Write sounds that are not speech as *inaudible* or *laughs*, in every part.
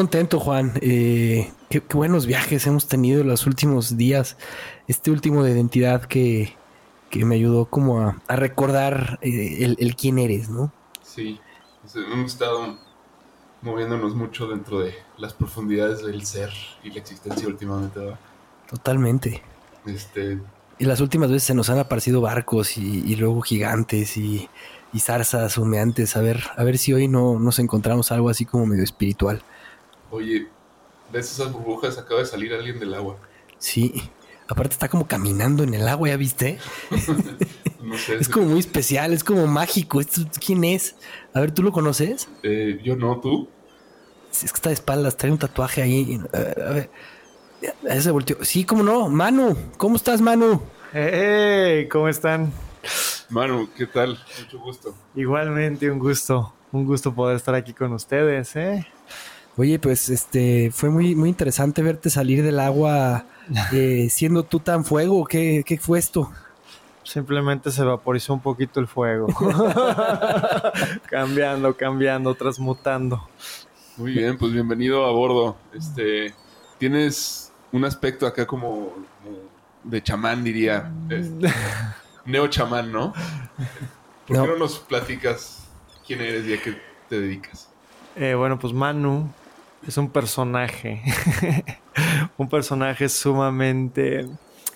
Contento, Juan. Eh, qué, buenos viajes hemos tenido los últimos días. Este último de identidad que, me ayudó como a, recordar eh, el, quién eres, ¿no? Sí, hemos estado moviéndonos mucho dentro de las profundidades del ser y la existencia últimamente. Totalmente. Este... Y las últimas veces se nos han aparecido barcos y, y luego gigantes y y zarzas humeantes. A ver, a ver si hoy no nos encontramos algo así como medio espiritual. Oye, ¿ves esas burbujas? Acaba de salir alguien del agua. Sí. Aparte está como caminando en el agua, ¿ya viste? *laughs* no sé. Es como muy especial, es como mágico. ¿Quién es? A ver, ¿tú lo conoces? Eh, yo no, ¿tú? Es que está de espaldas, trae un tatuaje ahí. A ver, a ver. se volteó. Sí, cómo no. Manu, ¿cómo estás, Manu? ¡Hey! ¿Cómo están? Manu, ¿qué tal? Mucho gusto. Igualmente, un gusto. Un gusto poder estar aquí con ustedes, ¿eh? Oye, pues este fue muy, muy interesante verte salir del agua *laughs* eh, siendo tú tan fuego. ¿Qué, ¿Qué fue esto? Simplemente se vaporizó un poquito el fuego. *laughs* *laughs* cambiando, cambiando, transmutando. Muy bien, pues bienvenido a bordo. Este, tienes un aspecto acá como, de chamán, diría. Este, neo chamán, ¿no? ¿Por qué no nos platicas quién eres y a qué te dedicas? Eh, bueno, pues Manu es un personaje, *laughs* un personaje sumamente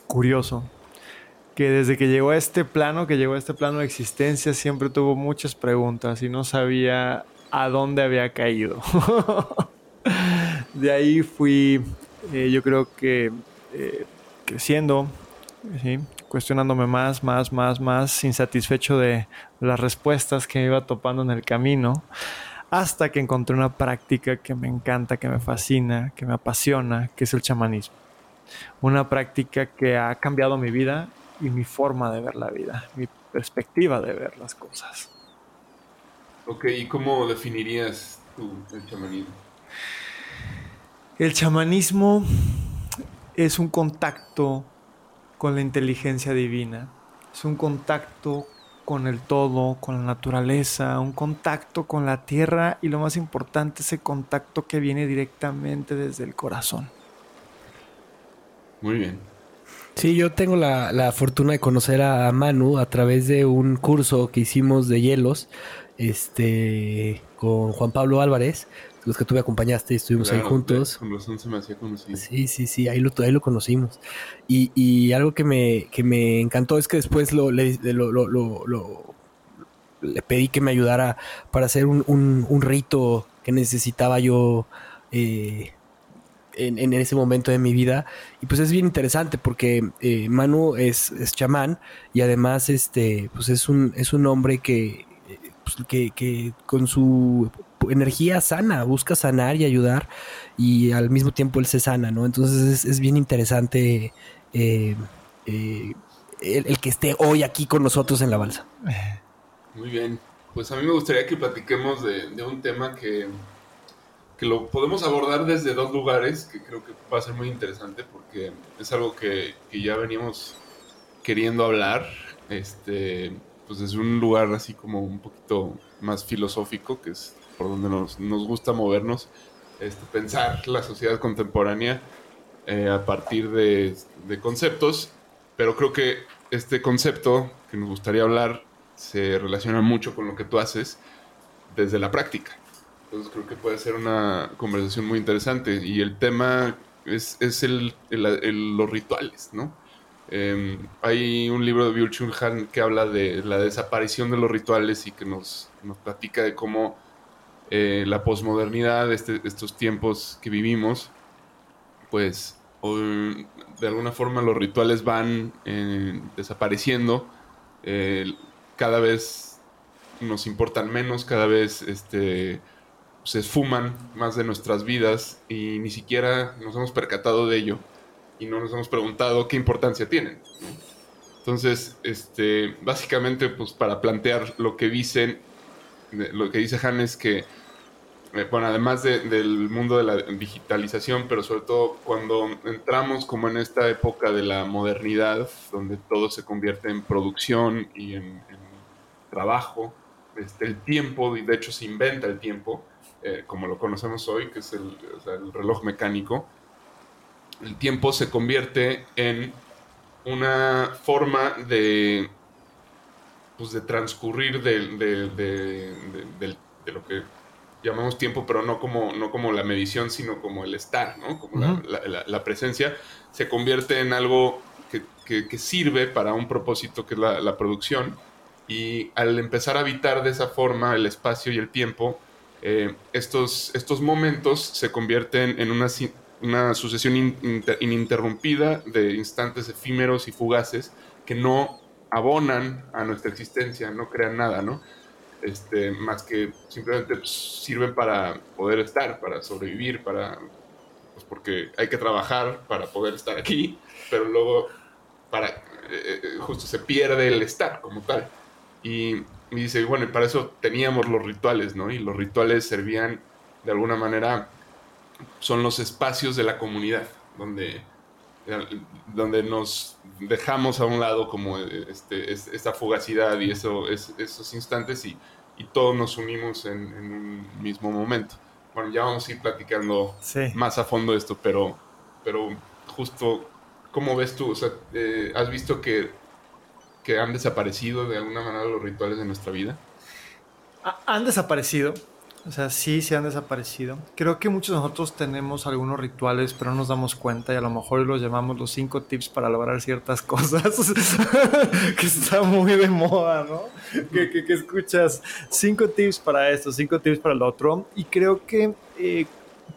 curioso, que desde que llegó a este plano, que llegó a este plano de existencia, siempre tuvo muchas preguntas y no sabía a dónde había caído. *laughs* de ahí fui, eh, yo creo que eh, creciendo, ¿sí? cuestionándome más, más, más, más, insatisfecho de las respuestas que iba topando en el camino, hasta que encontré una práctica que me encanta, que me fascina, que me apasiona, que es el chamanismo. Una práctica que ha cambiado mi vida y mi forma de ver la vida, mi perspectiva de ver las cosas. Ok, ¿y cómo definirías tú el chamanismo? El chamanismo es un contacto con la inteligencia divina. Es un contacto con el todo, con la naturaleza, un contacto con la tierra y lo más importante, ese contacto que viene directamente desde el corazón. Muy bien. Sí, yo tengo la, la fortuna de conocer a Manu a través de un curso que hicimos de hielos este, con Juan Pablo Álvarez los que tú me acompañaste y estuvimos ahí juntos. Con razón se me hacía conocido. Sí, sí, sí, ahí lo, ahí lo conocimos. Y, y algo que me, que me encantó es que después lo, le, lo, lo, lo, le pedí que me ayudara para hacer un, un, un rito que necesitaba yo eh, en, en, ese momento de mi vida. Y pues es bien interesante porque eh, Manu es, es, chamán y además este, pues es un, es un hombre que, pues, que, que con su energía sana, busca sanar y ayudar y al mismo tiempo él se sana, ¿no? Entonces es, bien interesante eh, eh, el, que esté hoy aquí con nosotros en la balsa. Muy bien, pues a mí me gustaría que platiquemos de, un tema que, que lo podemos abordar desde dos lugares, que creo que va a ser muy interesante porque es algo que, que ya veníamos queriendo hablar, este, pues desde un lugar así como un poquito más filosófico, que es por donde nos, nos gusta movernos, este, pensar la sociedad contemporánea eh, a partir de, de, conceptos, pero creo que este concepto que nos gustaría hablar se relaciona mucho con lo que tú haces desde la práctica. Entonces creo que puede ser una conversación muy interesante y el tema es, es el, el, los rituales, ¿no? Em, hay un libro de Byung-Chul Han que habla de la desaparición de los rituales y que nos, nos platica de cómo eh, la posmodernidad, este, estos tiempos que vivimos, pues de alguna forma los rituales van eh, desapareciendo, eh, cada vez nos importan menos, cada vez este, se esfuman más de nuestras vidas y ni siquiera nos hemos percatado de ello y no nos hemos preguntado qué importancia tienen. Entonces, este, básicamente, pues para plantear lo que dicen, lo que dice Han es que, eh, bueno, además del mundo de la digitalización, pero sobre todo cuando entramos como en esta época de la modernidad, donde todo se convierte en producción y en, trabajo, este, el tiempo, y de hecho se inventa el tiempo, eh, como lo conocemos hoy, que es el reloj mecánico, el tiempo se convierte en una forma de, pues de transcurrir de, lo que llamamos tiempo, pero no como, no como la medición, sino como el estar, ¿no? Como la, presencia, se convierte en algo que, sirve para un propósito que es la, producción. Y al empezar a habitar de esa forma el espacio y el tiempo, eh, estos, estos momentos se convierten en una una sucesión ininterrumpida de instantes efímeros y fugaces que no abonan a nuestra existencia, no crean nada, ¿no? Este, más que simplemente pues, sirven para poder estar, para sobrevivir, para, pues porque hay que trabajar para poder estar aquí, pero luego para, eh, eh, justo se pierde el estar como tal. Y, y dice, bueno, y para eso teníamos los rituales, ¿no? Y los rituales servían de alguna manera son los espacios de la comunidad, donde, donde nos dejamos a un lado como este, esta fugacidad y eso, esos instantes y, todos nos unimos en, un mismo momento. Bueno, ya vamos a ir platicando más a fondo esto, pero, pero justo, ¿cómo ves tú? O sea, eh, ¿Has visto que, que han desaparecido de alguna manera los rituales de nuestra vida? Han desaparecido, o sea, sí, se han desaparecido. Creo que muchos de nosotros tenemos algunos rituales, pero no nos damos cuenta y a lo mejor los llamamos los cinco tips para lograr ciertas *laughs* cosas, *laughs* que está muy de moda, ¿no? Que, escuchas cinco tips para esto, cinco tips para el otro. Y creo que eh,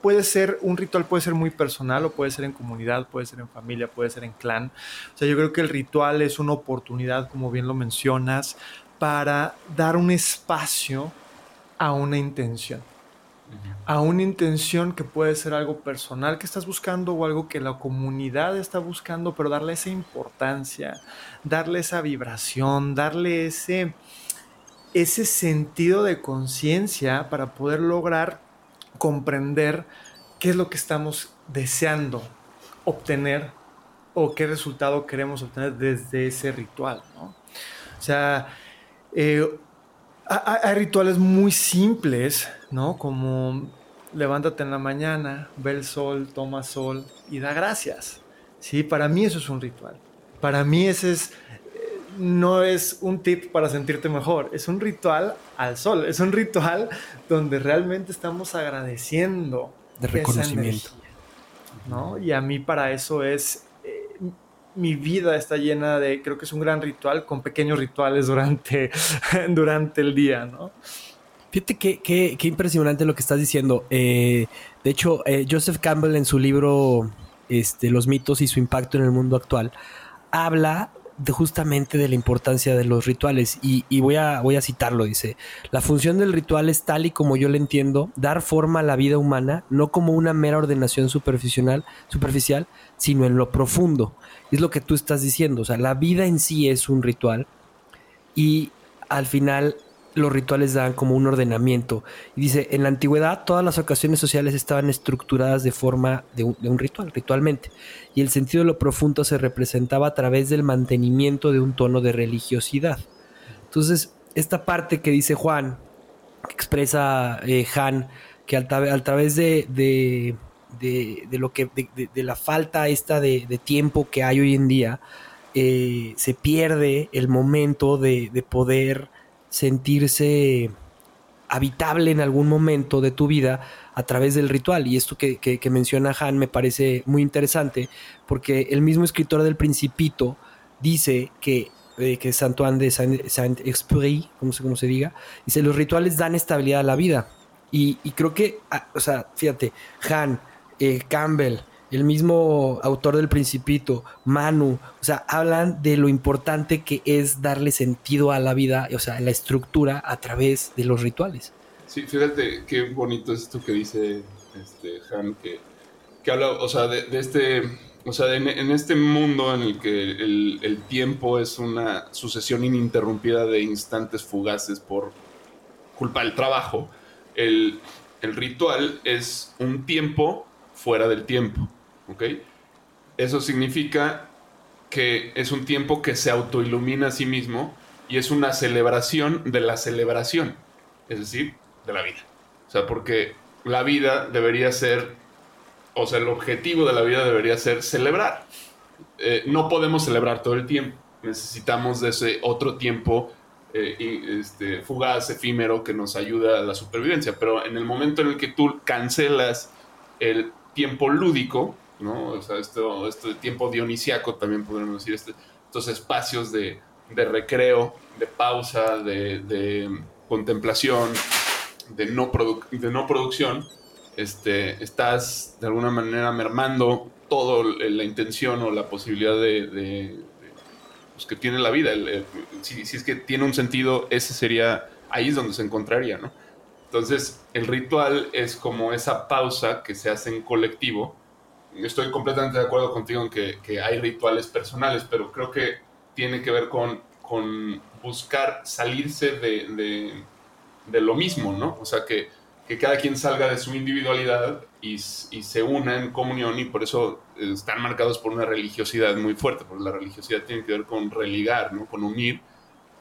puede ser, un ritual puede ser muy personal o puede ser en comunidad, puede ser en familia, puede ser en clan. O sea, yo creo que el ritual es una oportunidad, como bien lo mencionas, para dar un espacio a una intención. A una intención que puede ser algo personal que estás buscando o algo que la comunidad está buscando, pero darle esa importancia, darle esa vibración, darle ese, ese sentido de conciencia para poder lograr comprender qué es lo que estamos deseando obtener o qué resultado queremos obtener desde ese ritual. ¿no? O sea, eh, hay, rituales muy simples, ¿no? Como levántate en la mañana, ve el sol, toma sol y da gracias. Sí, para mí eso es un ritual. Para mí ese es eh, no es un tip para sentirte mejor, es un ritual al sol, es un ritual donde realmente estamos agradeciendo de reconocimiento. ¿no? Y a mí para eso es mi vida está llena de, creo que es un gran ritual con pequeños rituales durante, *laughs* durante el día, ¿no? Fíjate qué, qué, impresionante lo que estás diciendo. Eh, de hecho, eh, Joseph Campbell en su libro este, Los mitos y su impacto en el mundo actual habla justamente de la importancia de los rituales y, voy, a, voy a citarlo, dice, la función del ritual es tal y como yo le entiendo, dar forma a la vida humana, no como una mera ordenación superficial, superficial sino en lo profundo. Es lo que tú estás diciendo, o sea, la vida en sí es un ritual y al final los rituales dan como un ordenamiento. Y dice, en la antigüedad todas las ocasiones sociales estaban estructuradas de forma de un, ritual, ritualmente. Y el sentido de lo profundo se representaba a través del mantenimiento de un tono de religiosidad. Entonces, esta parte que dice Juan, que expresa eh, Han, que al, través de, de, lo que, de, la falta esta de, tiempo que hay hoy en día, eh, se pierde el momento de, poder sentirse habitable en algún momento de tu vida a través del ritual. Y esto que, menciona Han me parece muy interesante porque el mismo escritor del Principito dice que, eh, que de Saint-Exupéry, como se, diga, dice, los rituales dan estabilidad a la vida. Y, creo que, ah, o sea, fíjate, Han, eh, Campbell, el mismo autor del Principito, Manu, o sea, hablan de lo importante que es darle sentido a la vida, o sea, la estructura a través de los rituales. Sí, fíjate qué bonito es esto que dice este Han, que, que habla, o sea, de, este, o sea, en, este mundo en el que el, tiempo es una sucesión ininterrumpida de instantes fugaces por culpa del trabajo, el ritual es un tiempo fuera del tiempo. ¿ok? Eso significa que es un tiempo que se autoilumina a sí mismo y es una celebración de la celebración, es decir, de la vida. O sea, porque la vida debería ser, o sea, el objetivo de la vida debería ser celebrar. Eh, no podemos celebrar todo el tiempo, necesitamos de ese otro tiempo eh, este, fugaz, efímero, que nos ayuda a la supervivencia. Pero en el momento en el que tú cancelas el tiempo lúdico, ¿no? O sea, esto, este tiempo dionisiaco también podríamos decir, este, estos espacios de, recreo, de pausa, de, contemplación, de no, de no producción, este, estás de alguna manera mermando toda la intención o la posibilidad de, pues, que tiene la vida. si, si, es que tiene un sentido, ese sería, ahí es donde se encontraría, ¿no? Entonces, el ritual es como esa pausa que se hace en colectivo estoy completamente de acuerdo contigo en que, hay rituales personales, pero creo que tiene que ver con, con buscar salirse de, lo mismo, ¿no? O sea, que, cada quien salga de su individualidad y, se una en comunión y por eso están marcados por una religiosidad muy fuerte, porque la religiosidad tiene que ver con religar, ¿no? Con unir.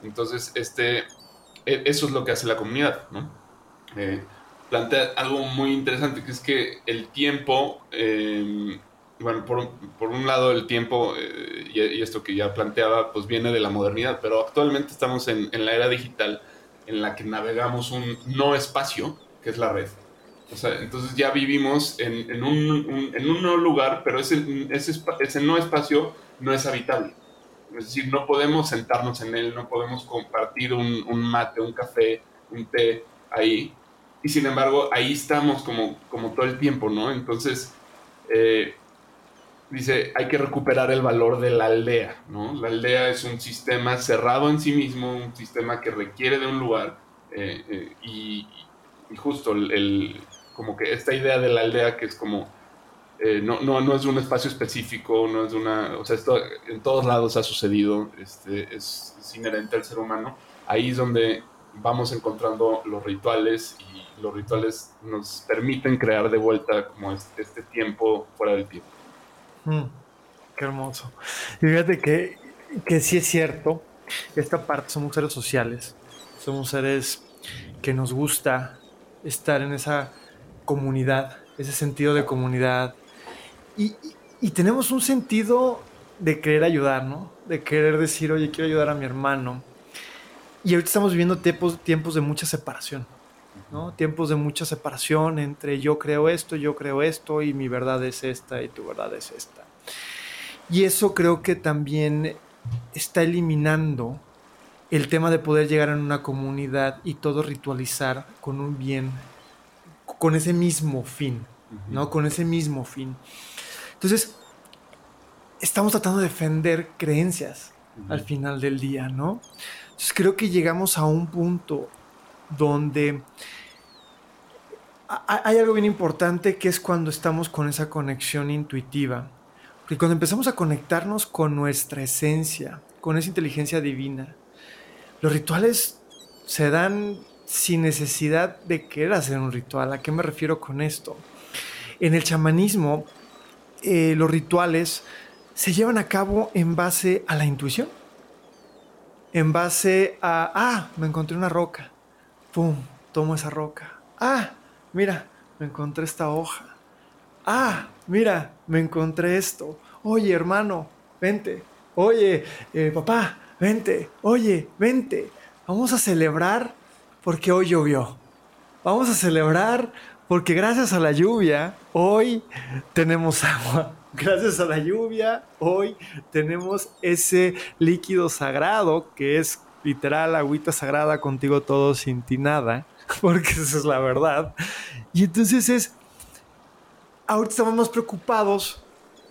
Entonces, este, e, eso es lo que hace la comunidad, ¿no? Eh, plantea algo muy interesante, que es que el tiempo, em, bueno, por, un lado el tiempo, eh, y, esto que ya planteaba, pues viene de la modernidad, pero actualmente estamos en, la era digital en la que navegamos un no espacio, que es la red. O sea, entonces ya vivimos en, un, en un no lugar, pero ese, ese, ese no espacio no es habitable. Es decir, no podemos sentarnos en él, no podemos compartir un, un mate, un café, un té ahí, y sin embargo ahí estamos como, como todo el tiempo, ¿no? Entonces, eh, dice, hay que recuperar el valor de la aldea, ¿no? La aldea es un sistema cerrado en sí mismo, un sistema que requiere de un lugar eh, eh, y, justo el, como que esta idea de la aldea que es como, no, no, no, es un espacio específico, no es una, o sea, esto en todos lados ha sucedido, este, es, es inherente al ser humano, ahí es donde vamos encontrando los rituales y los rituales nos permiten crear de vuelta como este, tiempo fuera del tiempo. Mm, qué hermoso. Y fíjate que, que sí es cierto, esta parte somos seres sociales, somos seres que nos gusta estar en esa comunidad, ese sentido de comunidad. Y, y, tenemos un sentido de querer ayudar, ¿no? De querer decir, oye, quiero ayudar a mi hermano. Y ahorita estamos viviendo tiempos, tiempos de mucha separación. Tiempos de mucha separación entre yo creo esto, yo creo esto y mi verdad es esta y tu verdad es esta. Y eso creo que también está eliminando el tema de poder llegar a una comunidad y todo ritualizar con un bien, con ese mismo fin, ¿no? Con ese mismo fin. Entonces, estamos tratando de defender creencias, al final del día, ¿no? Entonces creo que llegamos a un punto donde hay algo bien importante que es cuando estamos con esa conexión intuitiva. Porque cuando empezamos a conectarnos con nuestra esencia, con esa inteligencia divina, los rituales se dan sin necesidad de querer hacer un ritual. ¿A qué me refiero con esto? En el chamanismo, eh, los rituales se llevan a cabo en base a la intuición. En base a, ah, me encontré una roca. ¡Pum! Tomo esa roca. Ah, mira, me encontré esta hoja. Ah, mira, me encontré esto. Oye, hermano, vente. Oye, eh, papá, vente. Oye, vente. Vamos a celebrar porque hoy llovió. Vamos a celebrar porque gracias a la lluvia hoy tenemos agua. Gracias a la lluvia hoy tenemos ese líquido sagrado que es literal agüita sagrada contigo todo sin ti nada *laughs* porque esa es la verdad. Y entonces es, ahorita estamos más preocupados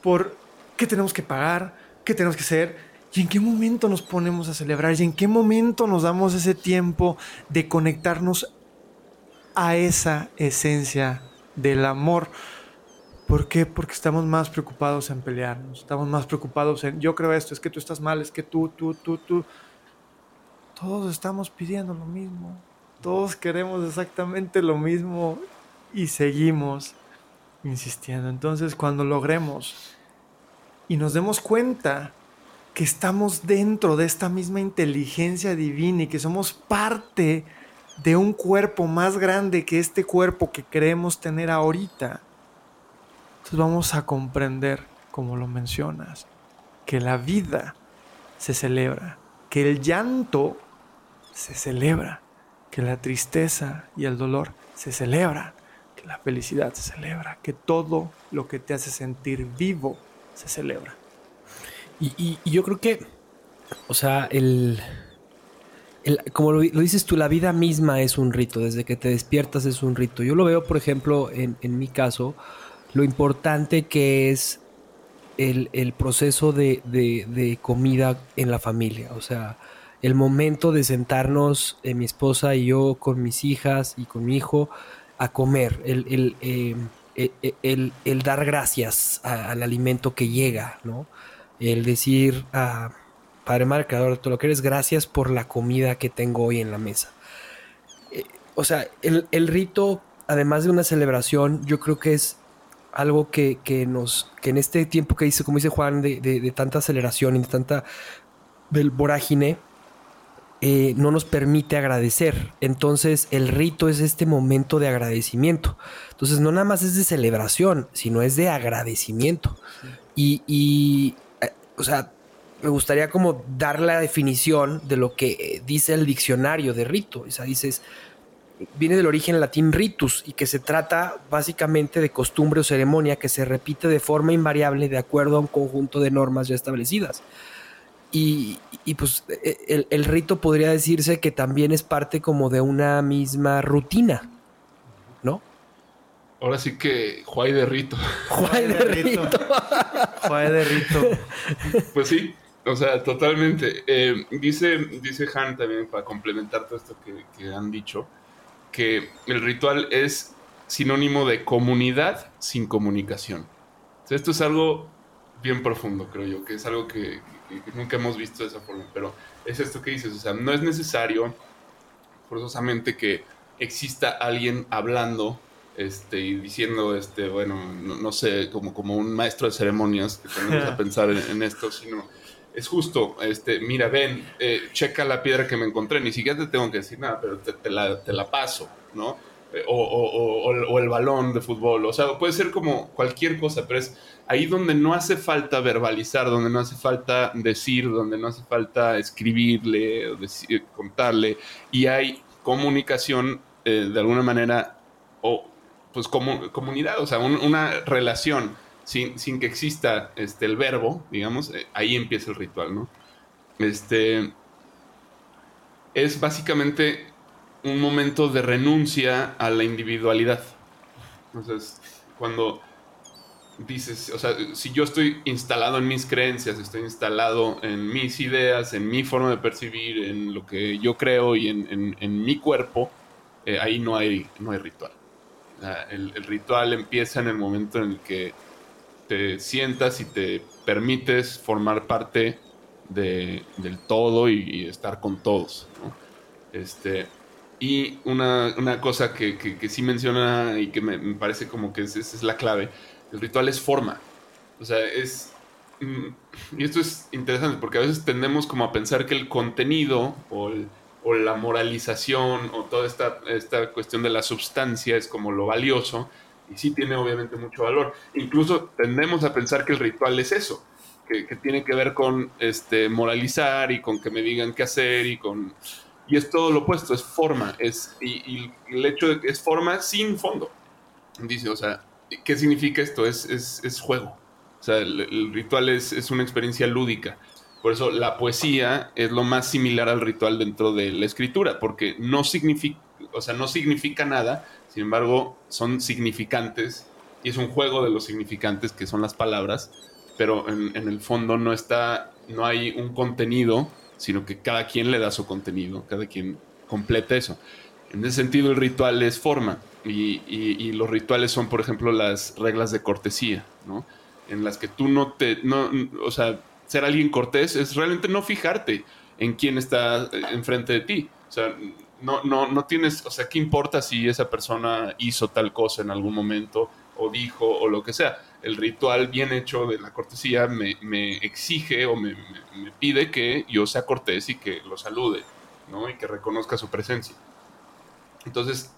por qué tenemos que pagar, qué tenemos que hacer, y en qué momento nos ponemos a celebrar, y en qué momento nos damos ese tiempo de conectarnos a esa esencia del amor. ¿Por qué? Porque estamos más preocupados en pelearnos, estamos más preocupados en yo creo esto, es que tú estás mal, es que tú, tú, tú, tú. Todos estamos pidiendo lo mismo todos queremos exactamente lo mismo y seguimos insistiendo. Entonces, cuando logremos y nos demos cuenta que estamos dentro de esta misma inteligencia divina y que somos parte de un cuerpo más grande que este cuerpo que queremos tener ahorita, vamos a comprender, como lo mencionas, que la vida se celebra, que el llanto se celebra, que la tristeza y el dolor se celebran, que la felicidad se celebra, que todo lo que te hace sentir vivo se celebra. Y, yo creo que, o sea, el, como lo, dices tú, la vida misma es un rito, desde que te despiertas es un rito. Yo lo veo, por ejemplo, en, mi caso, lo importante que es el, proceso de, de, comida en la familia. O sea, el momento de sentarnos eh, mi esposa y yo con mis hijas y con mi hijo a comer, el, el, em, e, e, dar gracias al alimento que llega, ¿no? El decir, a Padre Madre Creador, tú lo que eres, gracias por la comida que tengo hoy en la mesa. Eh, o sea, el, rito, además de una celebración, yo creo que es algo que, nos, que en este tiempo que dice, como dice Juan, de, de tanta aceleración y de tanta del vorágine, eh, no nos permite agradecer. Entonces el rito es este momento de agradecimiento. Entonces no nada más es de celebración, sino es de agradecimiento. Y, eh, o sea, me gustaría como dar la definición de lo que dice el diccionario de rito. O sea, dices, viene del origen latín ritus y que se trata básicamente de costumbre o ceremonia que se repite de forma invariable de acuerdo a un conjunto de normas ya establecidas. Y, pues e, el, rito podría decirse que también es parte como de una misma rutina, ¿no? Ahora sí que Juay de rito. Juay de rito. Juay de rito. Pues sí, o sea, totalmente. Eh, dice, dice Han también, para complementar todo esto que, han dicho, que el ritual es sinónimo de comunidad sin comunicación. esto es algo bien profundo, creo yo, que es algo que, nunca hemos visto de esa forma, pero es esto que dices, o sea, no es necesario forzosamente que exista alguien hablando este, y diciendo, este, bueno, no, sé, como, como un maestro de ceremonias que tenemos a *laughs* pensar en, esto, sino es justo, este, mira, ven, eh, checa la piedra que me encontré, ni siquiera te tengo que decir nada, pero te, la, te la, paso, ¿no? Eh, o, o, o, el balón de fútbol, o sea, puede ser como cualquier cosa, pero es ahí donde no hace falta verbalizar, donde no hace falta decir, donde no hace falta escribirle o contarle, y hay comunicación eh, de alguna manera, o pues como, comunidad, o sea, una relación sin, sin, que exista este, el verbo, digamos, eh, ahí empieza el ritual, ¿no? Este es básicamente un momento de renuncia a la individualidad. Entonces, cuando dices, o sea, si yo estoy instalado en mis creencias, estoy instalado en mis ideas, en mi forma de percibir, en lo que yo creo y en, mi cuerpo, eh, ahí no hay, no hay ritual. el, ritual empieza en el momento en el que te sientas y te permites formar parte del todo y, estar con todos. Este, y una, cosa que, sí menciona y que me, parece como que esa es la clave el ritual es forma. O sea, es... Mm, y esto es interesante porque a veces tendemos como a pensar que el contenido o, la moralización o toda esta, esta cuestión de la sustancia es como lo valioso y sí tiene obviamente mucho valor. Incluso tendemos a pensar que el ritual es eso, que, tiene que ver con este, moralizar y con que me digan qué hacer y con... Y es todo lo opuesto, es forma, es, y, y el hecho de que es forma sin fondo. Dice, o sea, ¿Qué significa esto? Es, es, juego. O sea, el, ritual es, es, una experiencia lúdica. Por eso la poesía es lo más similar al ritual dentro de la escritura, porque no significa, o sea, no significa nada, sin embargo, son significantes y es un juego de los significantes que son las palabras, pero en, el fondo no está, no hay un contenido, sino que cada quien le da su contenido, cada quien completa eso. En ese sentido, el ritual es forma. Y, los rituales son, por ejemplo, las reglas de cortesía, ¿no? En las que tú no te, no, o sea, ser alguien cortés es realmente no fijarte en quién está enfrente de ti. O sea, no, no, no tienes, o sea, ¿qué importa si esa persona hizo tal cosa en algún momento o dijo o lo que sea? El ritual bien hecho de la cortesía me, me exige o me, me, pide que yo sea cortés y que lo salude, ¿no? Y que reconozca su presencia. Entonces,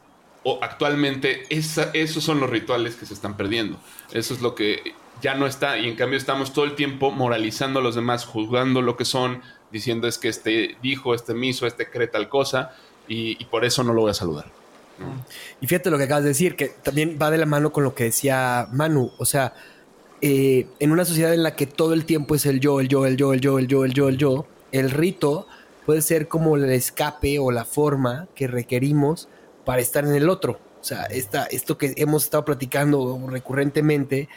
actualmente esos son los rituales que se están perdiendo. Eso es lo que ya no está y en cambio estamos todo el tiempo moralizando a los demás, juzgando lo que son, diciendo es que este dijo, este me hizo, este cree tal cosa y, por eso no lo voy a saludar. Y fíjate lo que acabas de decir, que también va de la mano con lo que decía Manu, o sea, eh, en una sociedad en la que todo el tiempo es el yo, el yo, el yo, el yo, el yo, el yo, el yo, el rito puede ser como el escape o la forma que requerimos para estar en el otro. O sea, esta, esto que hemos estado platicando recurrentemente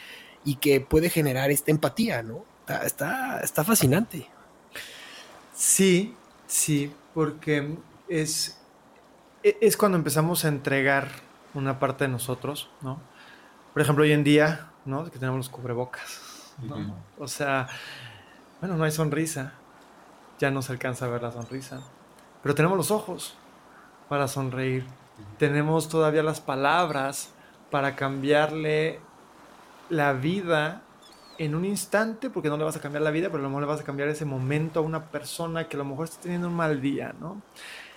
y que puede generar esta empatía, ¿no? Está, está, fascinante. Sí, sí, porque es, es cuando empezamos a entregar una parte de nosotros, ¿no? Por ejemplo, hoy en día, ¿no? Que tenemos los cubrebocas, ¿no? O sea, bueno, no hay sonrisa, ya no se alcanza a ver la sonrisa, pero tenemos los ojos para sonreír, tenemos todavía las palabras para cambiarle la vida en un instante, porque no le vas a cambiar la vida, pero a lo mejor le vas a cambiar ese momento a una persona que a lo mejor está teniendo un mal día, ¿no?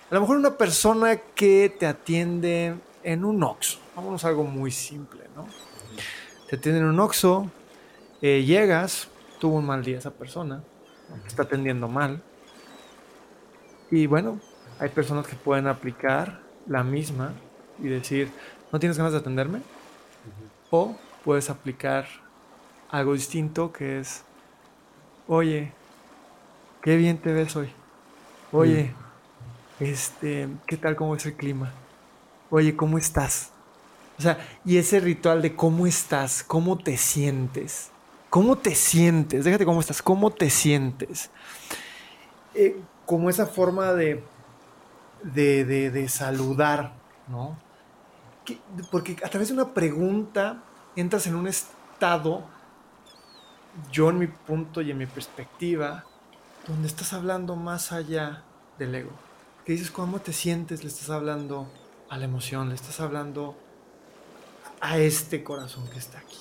A lo mejor una persona que te atiende en un Oxxo, vámonos a algo muy simple, ¿no? Te atiende en un Oxxo, eh, llegas, tuvo un mal día esa persona, te está atendiendo mal, y bueno, hay personas que pueden aplicar la misma y decir, ¿no tienes ganas de atenderme? O puedes aplicar algo distinto que es, oye, qué bien te ves hoy. Oye, mm. Este, ¿qué tal cómo es el clima? Oye, ¿cómo estás? O sea, y ese ritual de cómo estás, cómo te sientes, cómo te sientes, déjate cómo estás, cómo te sientes. Eh, como esa forma de de, saludar, ¿no? porque a través de una pregunta entras en un estado, yo en mi punto y en mi perspectiva, donde estás hablando más allá del ego. Que dices, ¿cómo te sientes? Le estás hablando a la emoción, le estás hablando a este corazón que está aquí.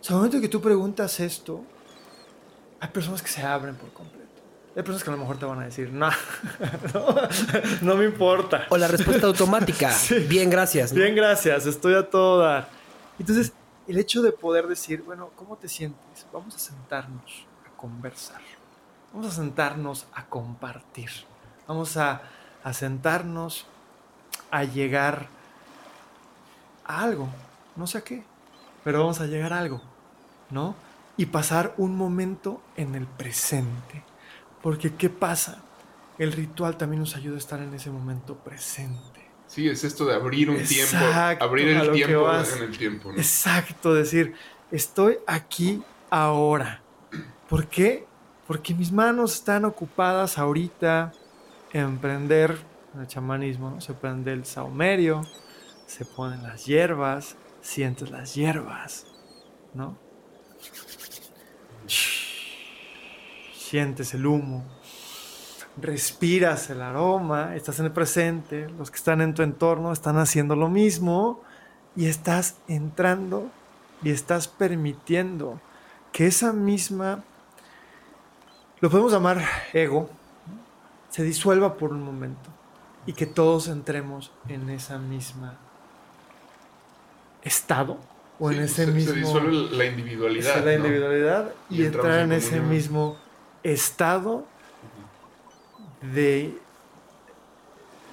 O sea, al momento que tú preguntas esto, hay personas que se abren por completo. Hay personas que a lo mejor te van a decir, *laughs* no, no, me importa. O la respuesta automática, *laughs* bien, gracias. Bien, gracias, estoy a todo dar. Entonces, el hecho de poder decir, bueno, ¿cómo te sientes? Vamos a sentarnos a conversar. Vamos a sentarnos a compartir. Vamos a, a sentarnos a llegar a algo. No sé a qué, pero vamos a llegar a algo, ¿no? Y pasar un momento en el presente porque ¿qué pasa? El ritual también nos ayuda a estar en ese momento presente. Sí, es esto de abrir un tiempo, abrir el tiempo en el tiempo. Exacto, decir, estoy aquí ahora. ¿Por qué? Porque mis manos están ocupadas ahorita en emprender el chamanismo, se prende el saumerio, se ponen las hierbas, sientes las hierbas, ¿no? Sientes el humo, respiras el aroma, estás en el presente, los que están en tu entorno están haciendo lo mismo y estás entrando y estás permitiendo que esa misma, lo podemos llamar ego, se disuelva por un momento y que todos entremos en esa misma estado o en ese mismo... Se disuelve la individualidad. La individualidad y, entrar en, ese mismo estado de,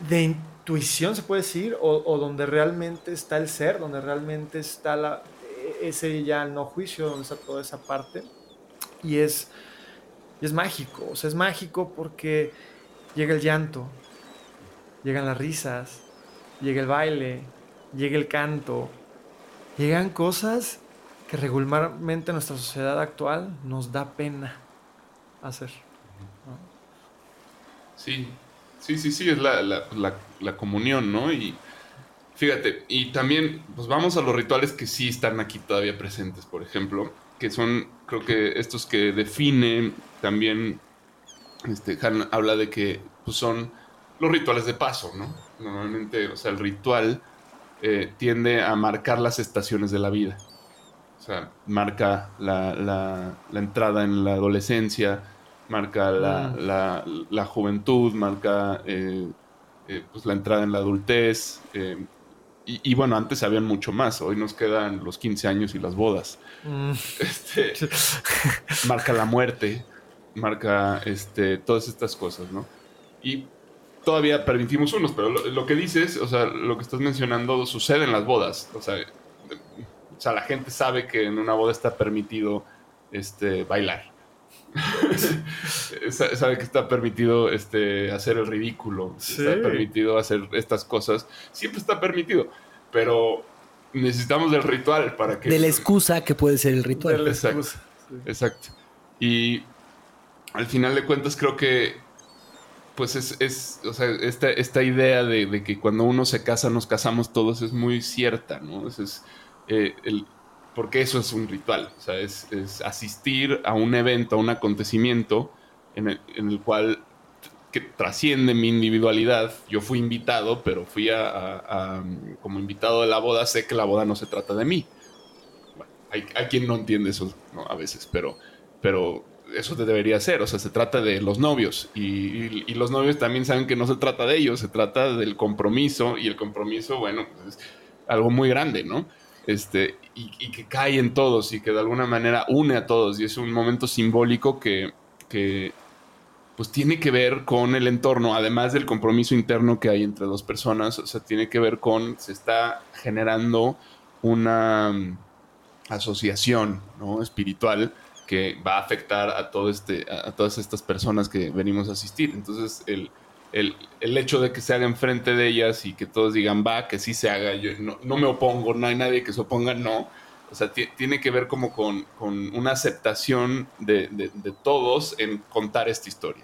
de intuición, se puede decir, o, donde realmente está el ser, donde realmente está la, ese ya no juicio, donde está toda esa parte. Y es, es mágico, o sea, es mágico porque llega el llanto, llegan las risas, llega el baile, llega el canto, llegan cosas que regularmente en nuestra sociedad actual nos da pena hacer. Sí, sí, sí, sí, es la, la, la, comunión, ¿no? Y fíjate, y también, pues vamos a los rituales que sí están aquí todavía presentes, por ejemplo, que son, creo que estos que definen también, este, Han habla de que pues son los rituales de paso, ¿no? Normalmente, o sea, el ritual eh, tiende a marcar las estaciones de la vida. O sea, marca la, la, entrada en la adolescencia, marca la, mm. la juventud, marca eh, eh, pues la entrada en la adultez. Y, bueno, antes habían mucho más. Hoy nos quedan los 15 años y las bodas. Mm. Este, *laughs* marca la muerte, marca este, todas estas cosas, ¿no? Y todavía permitimos unos, pero lo, que dices, o sea, lo que estás mencionando sucede en las bodas. O sea, o sea, la gente sabe que en una boda está permitido este, bailar. *laughs* sabe que está permitido este, hacer el ridículo, está permitido hacer estas cosas. Siempre está permitido, pero necesitamos del ritual para que... De la excusa que puede ser el ritual. Exacto. Exacto. Y al final de cuentas creo que pues es, es o sea, esta, idea de, que cuando uno se casa nos casamos todos es muy cierta, ¿no? Es, eh, el, porque eso es un ritual, o sea, es, asistir a un evento, a un acontecimiento en el, en el, cual que trasciende mi individualidad. Yo fui invitado, pero fui a, como invitado de la boda, sé que la boda no se trata de mí. hay, quien no entiende eso a veces, pero, pero eso te debería ser, o sea, se trata de los novios y, los novios también saben que no se trata de ellos, se trata del compromiso y el compromiso, bueno, pues, es algo muy grande, ¿no? Este, y, que cae en todos y que de alguna manera une a todos y es un momento simbólico que, que pues tiene que ver con el entorno, además del compromiso interno que hay entre dos personas, o sea, tiene que ver con, se está generando una mm, asociación ¿no? espiritual que va a afectar a, todo este, a, todas estas personas que venimos a asistir. Entonces, el, el, el, hecho de que se haga enfrente de ellas y que todos digan, va, que sí se haga, yo no, no me opongo, no hay nadie que se oponga, no. O sea, tiene que ver como con, con una aceptación de, de, todos en contar esta historia.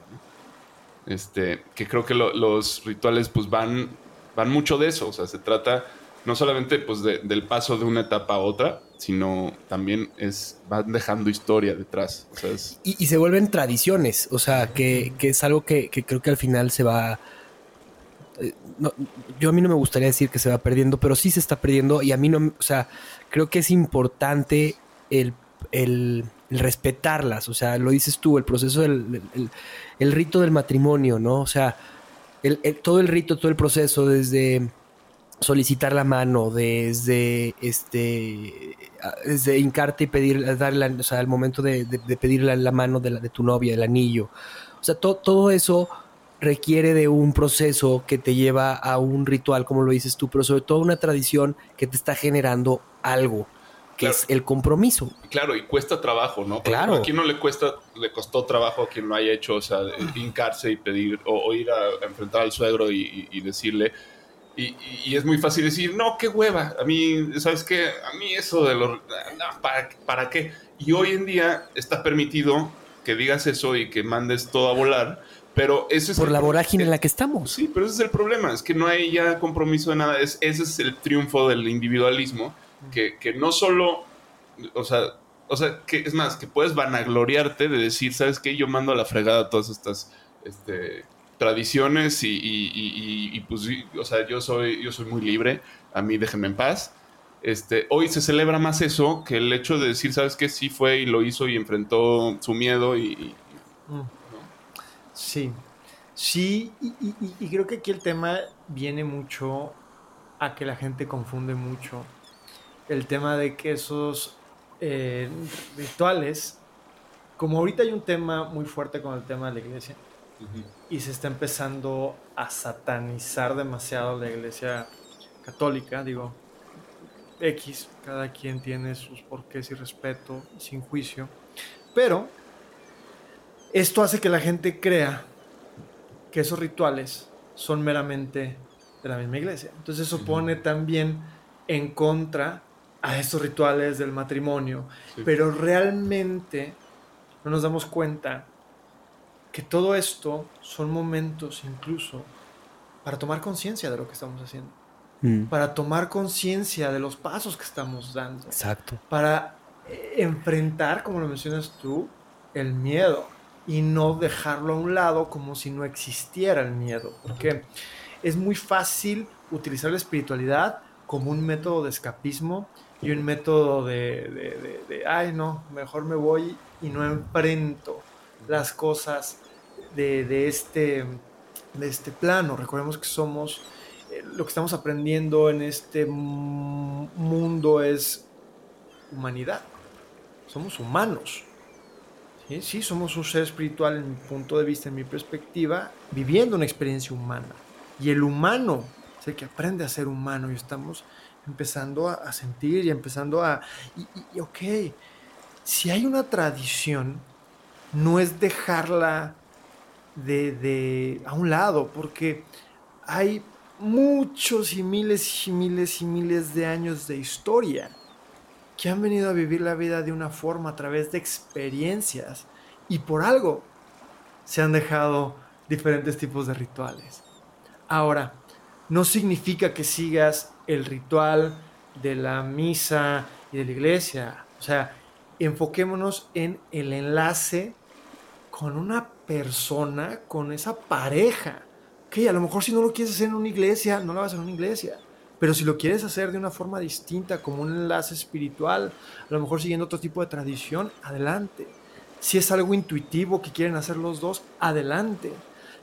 Este, que creo que los rituales pues van, van mucho de eso. O sea, se trata no solamente pues del paso de una etapa a otra, sino también es van dejando historia detrás. y, se vuelven tradiciones, o sea, que, es algo que, creo que al final se va... Eh, yo a mí no me gustaría decir que se va perdiendo, pero sí se está perdiendo y a mí no, o sea, creo que es importante el, respetarlas, o sea, lo dices tú, el proceso del el, rito del matrimonio, ¿no? O sea, todo el rito, todo el proceso desde solicitar la mano, desde este desde hincarte y pedir, darle, o sea, el momento de, de, pedir la, mano de, la, de tu novia, el anillo. O sea, todo eso requiere de un proceso que te lleva a un ritual, como lo dices tú, pero sobre todo una tradición que te está generando algo, que es el compromiso. Claro, y cuesta trabajo, ¿no? claro. A quien no le cuesta, le costó trabajo a quien lo haya hecho, o sea, hincarse y pedir, o, ir a, enfrentar al suegro y decirle, Y, y, es muy fácil decir, no, qué hueva. A mí, ¿sabes qué? A mí eso de los... ¿para, ¿Para qué? Y hoy en día está permitido que digas eso y que mandes todo a volar. Pero eso es... Por la vorágine en la que estamos. Sí, pero ese es el problema. Es que no hay ya compromiso de nada. Es, ese es el triunfo del individualismo. Que, que no solo... O sea, o sea, que es más, que puedes vanagloriarte de decir, ¿sabes qué? Yo mando a la fregada todas estas... Este, tradiciones y, pues, o sea, yo soy, yo soy muy libre, a mí déjenme en paz. Este, hoy se celebra más eso que el hecho de decir, ¿sabes qué? Sí fue y lo hizo y enfrentó su miedo y... Mm. Sí, sí, y, creo que aquí el tema viene mucho a que la gente confunde mucho el tema de que esos eh, rituales, como ahorita hay un tema muy fuerte con el tema de la iglesia, y se está empezando a satanizar demasiado la iglesia católica, digo, X, cada quien tiene sus porqués y respeto, sin juicio, pero esto hace que la gente crea que esos rituales son meramente de la misma iglesia. Entonces eso pone también en contra a estos rituales del matrimonio, pero realmente no nos damos cuenta que todo esto son momentos incluso para tomar conciencia de lo que estamos haciendo. Mm. Para tomar conciencia de los pasos que estamos dando. Exacto. Para eh, enfrentar, como lo mencionas tú, el miedo y no dejarlo a un lado como si no existiera el miedo. Porque es muy fácil utilizar la espiritualidad como un método de escapismo y un método de, de ay no, mejor me voy y no enfrento las cosas de, este, de este plano. Recordemos que somos, eh, lo que estamos aprendiendo en este mundo es humanidad. Somos humanos. ¿sí? sí, somos un ser espiritual en mi punto de vista, en mi perspectiva, viviendo una experiencia humana. Y el humano es el que aprende a ser humano y estamos empezando a, sentir y empezando a... y, ok, si hay una tradición, no es dejarla de, a un lado, porque hay muchos y miles y miles y miles de años de historia que han venido a vivir la vida de una forma a través de experiencias y por algo se han dejado diferentes tipos de rituales. Ahora, no significa que sigas el ritual de la misa y de la iglesia. O sea, enfoquémonos en el enlace con una persona, con esa pareja. Que a lo mejor si no lo quieres hacer en una iglesia, no lo vas a hacer en una iglesia. Pero si lo quieres hacer de una forma distinta, como un enlace espiritual, a lo mejor siguiendo otro tipo de tradición, adelante. Si es algo intuitivo que quieren hacer los dos, adelante.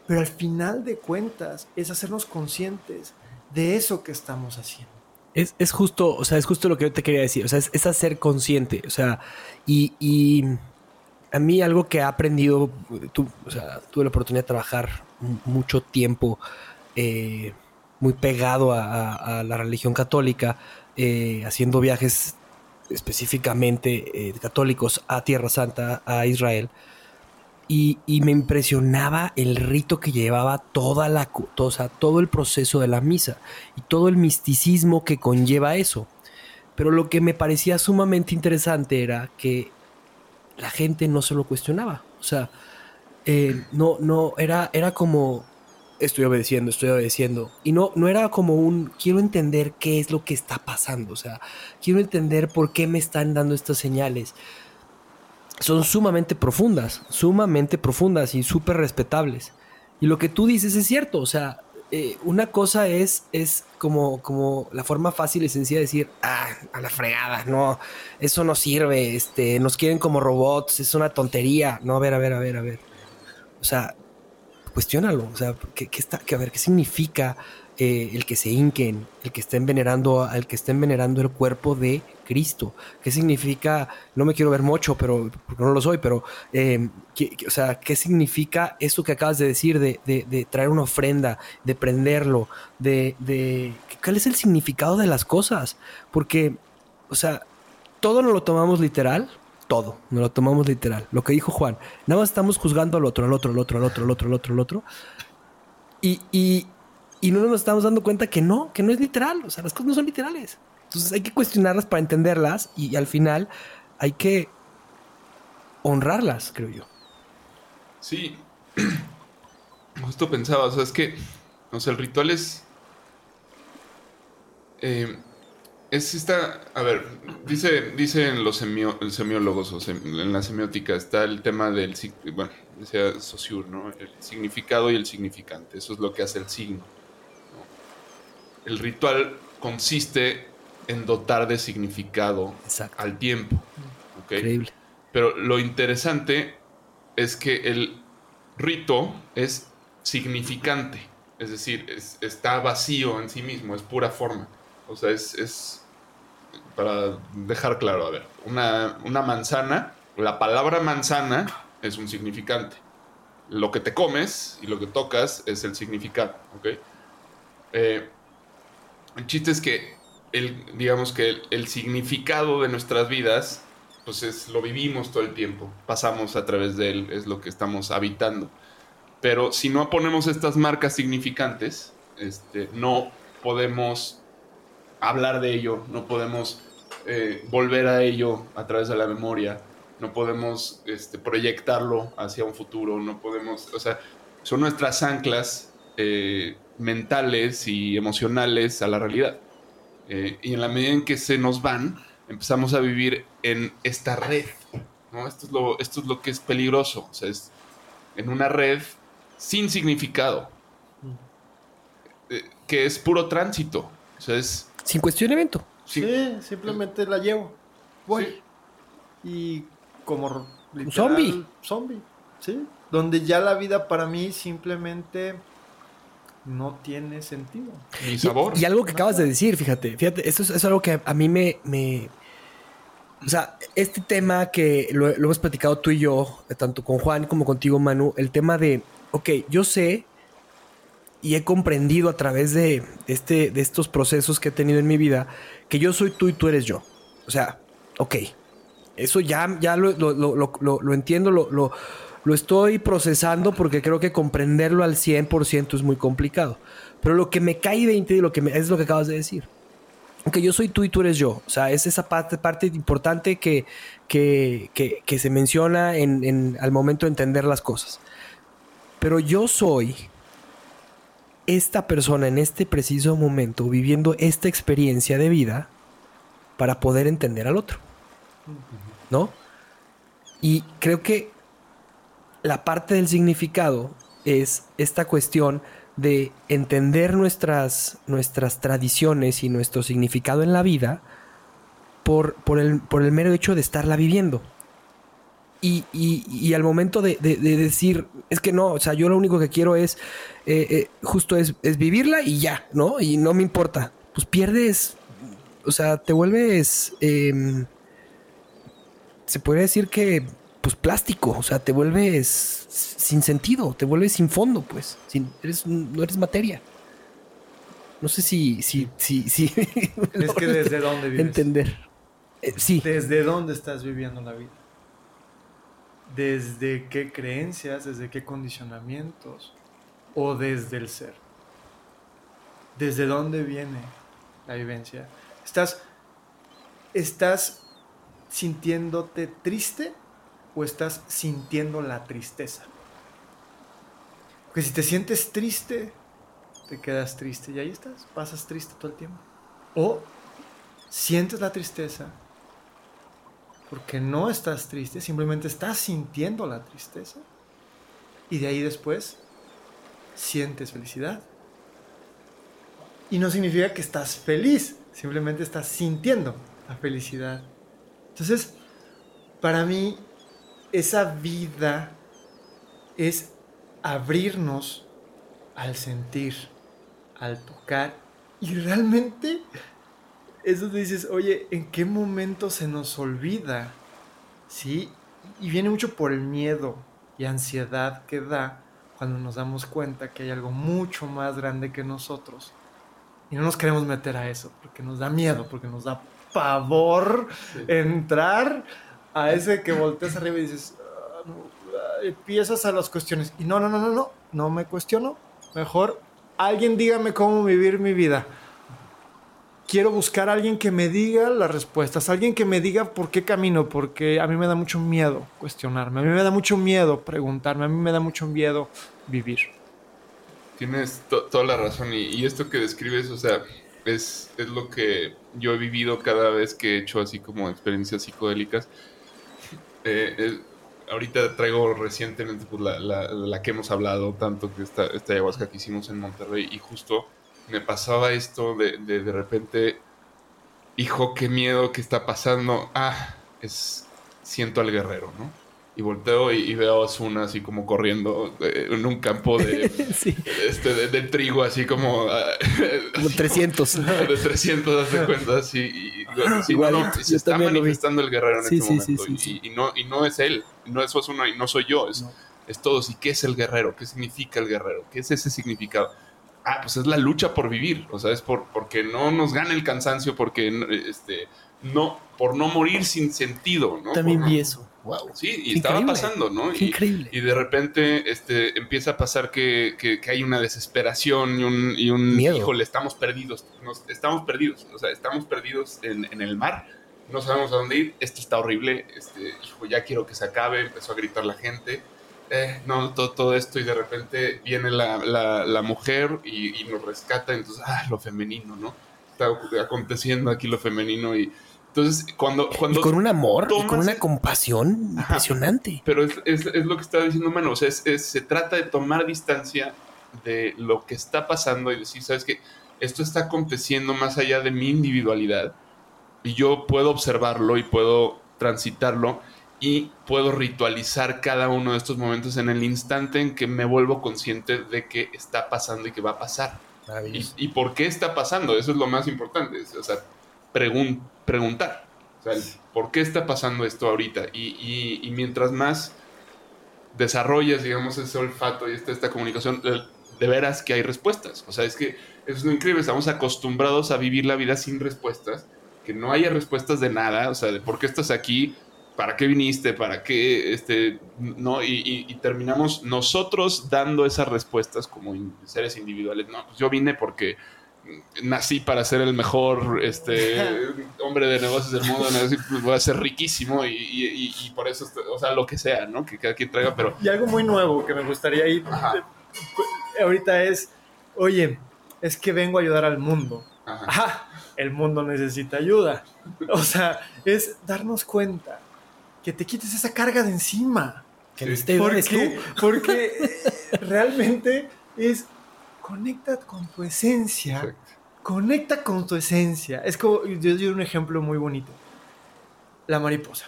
Pero al final de cuentas es hacernos conscientes de eso que estamos haciendo. Es, es justo, o sea, es justo lo que yo te quería decir. O sea, es, es hacer consciente. O sea, y, y a mí algo que he aprendido, o sea, tuve la oportunidad de trabajar mucho tiempo eh, muy pegado a, la religión católica, eh, haciendo viajes específicamente eh, católicos a Tierra Santa, a Israel. Y, me impresionaba el rito que llevaba toda la, o sea, todo el proceso de la misa y todo el misticismo que conlleva eso. Pero lo que me parecía sumamente interesante era que la gente no se lo cuestionaba. O sea, eh, no, no, era, era como estoy obedeciendo, estoy obedeciendo. Y no, no era como un quiero entender qué es lo que está pasando. O sea, quiero entender por qué me están dando estas señales. Son sumamente profundas, sumamente profundas y súper respetables. Y lo que tú dices es cierto. O sea, eh, una cosa es, es como, como la forma fácil y sencilla de decir, ah, a la fregada, no, eso no sirve, este, nos quieren como robots, es una tontería. No, a ver, a ver, a ver, a ver. O sea, cuestiónalo, o sea, ¿qué, qué está, que, a ver, ¿qué significa eh, el que se hinquen, el que estén venerando, al que estén venerando el cuerpo de Cristo. ¿Qué significa? No me quiero ver mucho, pero no lo soy, pero eh, o sea, ¿qué significa esto que acabas de decir de, traer una ofrenda, de prenderlo, de, de cuál es el significado de las cosas? Porque, o sea, todo no lo tomamos literal, todo, no lo tomamos literal. Lo que dijo Juan, nada más estamos juzgando al otro, al otro, al otro, al otro, al otro, al otro, al otro. Y, y, Y no nos estamos dando cuenta que no, que no es literal. O sea, las cosas no son literales. Entonces hay que cuestionarlas para entenderlas y, al final hay que honrarlas, creo yo. Sí. *clears throat* Justo pensaba, o sea, es que, o sea, el ritual es... Eh, es esta, a ver, dice, dicen los semiólogos, o en la semiótica está el tema del, bueno, decía Saussure, ¿no? El significado y el significante, eso es lo que hace el signo. El ritual consiste en dotar de significado al tiempo. Increíble. Pero lo interesante es que el rito es significante, es decir, está vacío en sí mismo, es pura forma. O sea, es para dejar claro, a ver, una, manzana, la palabra manzana es un significante. Lo que te comes y lo que tocas es el significado, ¿ok? Eh, el chiste es que, el, digamos que el, significado de nuestras vidas, pues es, lo vivimos todo el tiempo, pasamos a través de él, es lo que estamos habitando. Pero si no ponemos estas marcas significantes, este, no podemos hablar de ello, no podemos eh, volver a ello a través de la memoria, no podemos este, proyectarlo hacia un futuro, no podemos, o sea, son nuestras anclas eh, mentales y emocionales a la realidad. Eh, y en la medida en que se nos van, empezamos a vivir en esta red. Esto, es lo, esto es lo que es peligroso, o sea, es en una red sin significado, que es puro tránsito, o sea, es sin cuestionamiento. Sí, simplemente la llevo. Voy. Y como zombie. Zombie, sí. Donde ya la vida para mí simplemente no tiene sentido. Ni sabor. Y, algo que acabas de decir, fíjate, fíjate, esto es, algo que a mí me, me, O sea, este tema que lo, lo, hemos platicado tú y yo, tanto con Juan como contigo, Manu, el tema de, ok, yo sé y he comprendido a través de, este, de estos procesos que he tenido en mi vida que yo soy tú y tú eres yo. O sea, ok, eso ya, ya lo, lo, entiendo, lo, lo, estoy procesando porque creo que comprenderlo al 100% es muy complicado. Pero lo que me cae 20 y lo que es lo que acabas de decir. Aunque yo soy tú y tú eres yo. O sea, es esa parte, parte importante que, que, que, se menciona en, en, al momento de entender las cosas. Pero yo soy esta persona en este preciso momento viviendo esta experiencia de vida para poder entender al otro. ¿No? Y creo que la parte del significado es esta cuestión de entender nuestras, nuestras tradiciones y nuestro significado en la vida por, por, el, por el mero hecho de estarla viviendo. Y, y, al momento de, decir, es que no, o sea, yo lo único que quiero es, eh, eh, justo es, vivirla y ya, ¿no? Y no me importa. Pues pierdes, o sea, te vuelves, em, se podría decir que, pues plástico, o sea, te vuelves sin sentido, te vuelves sin fondo, pues, sin, eres, no eres materia. No sé si, si, si, si *laughs* es que desde dónde vives. Entender. Eh, sí. ¿Desde dónde estás viviendo la vida? desde qué creencias, desde qué condicionamientos o desde el ser. ¿Desde dónde viene la vivencia? ¿Estás, estás sintiéndote triste o estás sintiendo la tristeza? Porque si te sientes triste, te quedas triste y ahí estás, pasas triste todo el tiempo. O sientes la tristeza porque no estás triste, simplemente estás sintiendo la tristeza. Y de ahí después sientes felicidad. Y no significa que estás feliz, simplemente estás sintiendo la felicidad. Entonces, para mí, esa vida es abrirnos al sentir, al tocar. Y realmente eso dices, oye, ¿en qué momento se nos olvida? ¿Sí? Y viene mucho por el miedo y ansiedad que da cuando nos damos cuenta que hay algo mucho más grande que nosotros. Y no nos queremos meter a eso, porque nos da miedo, porque nos da pavor entrar a ese que volteas arriba y dices, ah, empiezas a las cuestiones. Y no, no, no, no, no, no me cuestiono. Mejor alguien dígame cómo vivir mi vida. Quiero buscar a alguien que me diga las respuestas, alguien que me diga por qué camino, porque a mí me da mucho miedo cuestionarme, a mí me da mucho miedo preguntarme, a mí me da mucho miedo vivir. Tienes toda la razón y, esto que describes, o sea, es, es lo que yo he vivido cada vez que he hecho así como experiencias psicodélicas. Eh, ahorita traigo recientemente pues, la, la, que hemos hablado tanto, que esta, esta ayahuasca que hicimos en Monterrey, y justo me pasaba esto de, de, de repente, hijo, qué miedo que está pasando. Ah, es, siento al guerrero, ¿no? Y volteo y, veo a Asuna así como corriendo eh, en un campo de, *laughs* este, de, trigo, así como... *laughs* como 300. *laughs* de 300, hace cuenta, así. Y, Igual, se está manifestando el guerrero en este momento. Y, no, y no es él, no es Asuna y no soy yo, es, es todos. ¿Y qué es el guerrero? ¿Qué significa el guerrero? ¿Qué es ese significado? Ah, pues es la lucha por vivir, o sea, es por, porque no nos gane el cansancio, porque este, no, por no morir sin sentido, ¿no? También vi eso. Wow. Sí, y estaba pasando, ¿no? y, increíble. Y de repente este, empieza a pasar que, que, hay una desesperación y un, y un Miedo. híjole, estamos perdidos, estamos perdidos, o sea, estamos perdidos en, en, el mar, no sabemos a dónde ir, esto está horrible, este, hijo, ya quiero que se acabe, empezó a gritar la gente, eh, no, todo, todo, esto, y de repente viene la, la, la mujer y, y, nos rescata, entonces, ah, lo femenino, ¿no? Está aconteciendo aquí lo femenino y entonces, cuando... cuando y con un amor y con una compasión impresionante. Pero es, es, es, lo que está diciendo Mano. O sea, se trata de tomar distancia de lo que está pasando y decir, ¿sabes qué? Esto está aconteciendo más allá de mi individualidad. Y yo puedo observarlo y puedo transitarlo y puedo ritualizar cada uno de estos momentos en el instante en que me vuelvo consciente de que está pasando y que va a pasar. Y, y, por qué está pasando, eso es lo más importante. O sea, preguntar. O sea, ¿por qué está pasando esto ahorita? Y, y, mientras más desarrollas, digamos, ese olfato y esta, esta comunicación, de veras que hay respuestas. O sea, es que eso es lo increíble. Estamos acostumbrados a vivir la vida sin respuestas, que no haya respuestas de nada, o sea, de por qué estás aquí, para qué viniste, para qué, este, no, y, y terminamos nosotros dando esas respuestas como seres individuales. No, pues yo vine porque nací para ser el mejor este, *laughs* hombre de negocios del mundo, pues, voy a ser riquísimo y, por eso, o sea, lo que sea, ¿no? Que cada quien traiga, pero... Y algo muy nuevo que me gustaría ir ahorita es, oye, es que vengo a ayudar al mundo. Ajá. el mundo necesita ayuda. O sea, es darnos cuenta que te quites esa carga de encima. Que sí. porque, porque *laughs* realmente es conecta con tu esencia. Conecta con tu esencia. Es como, yo doy un ejemplo muy bonito. La mariposa.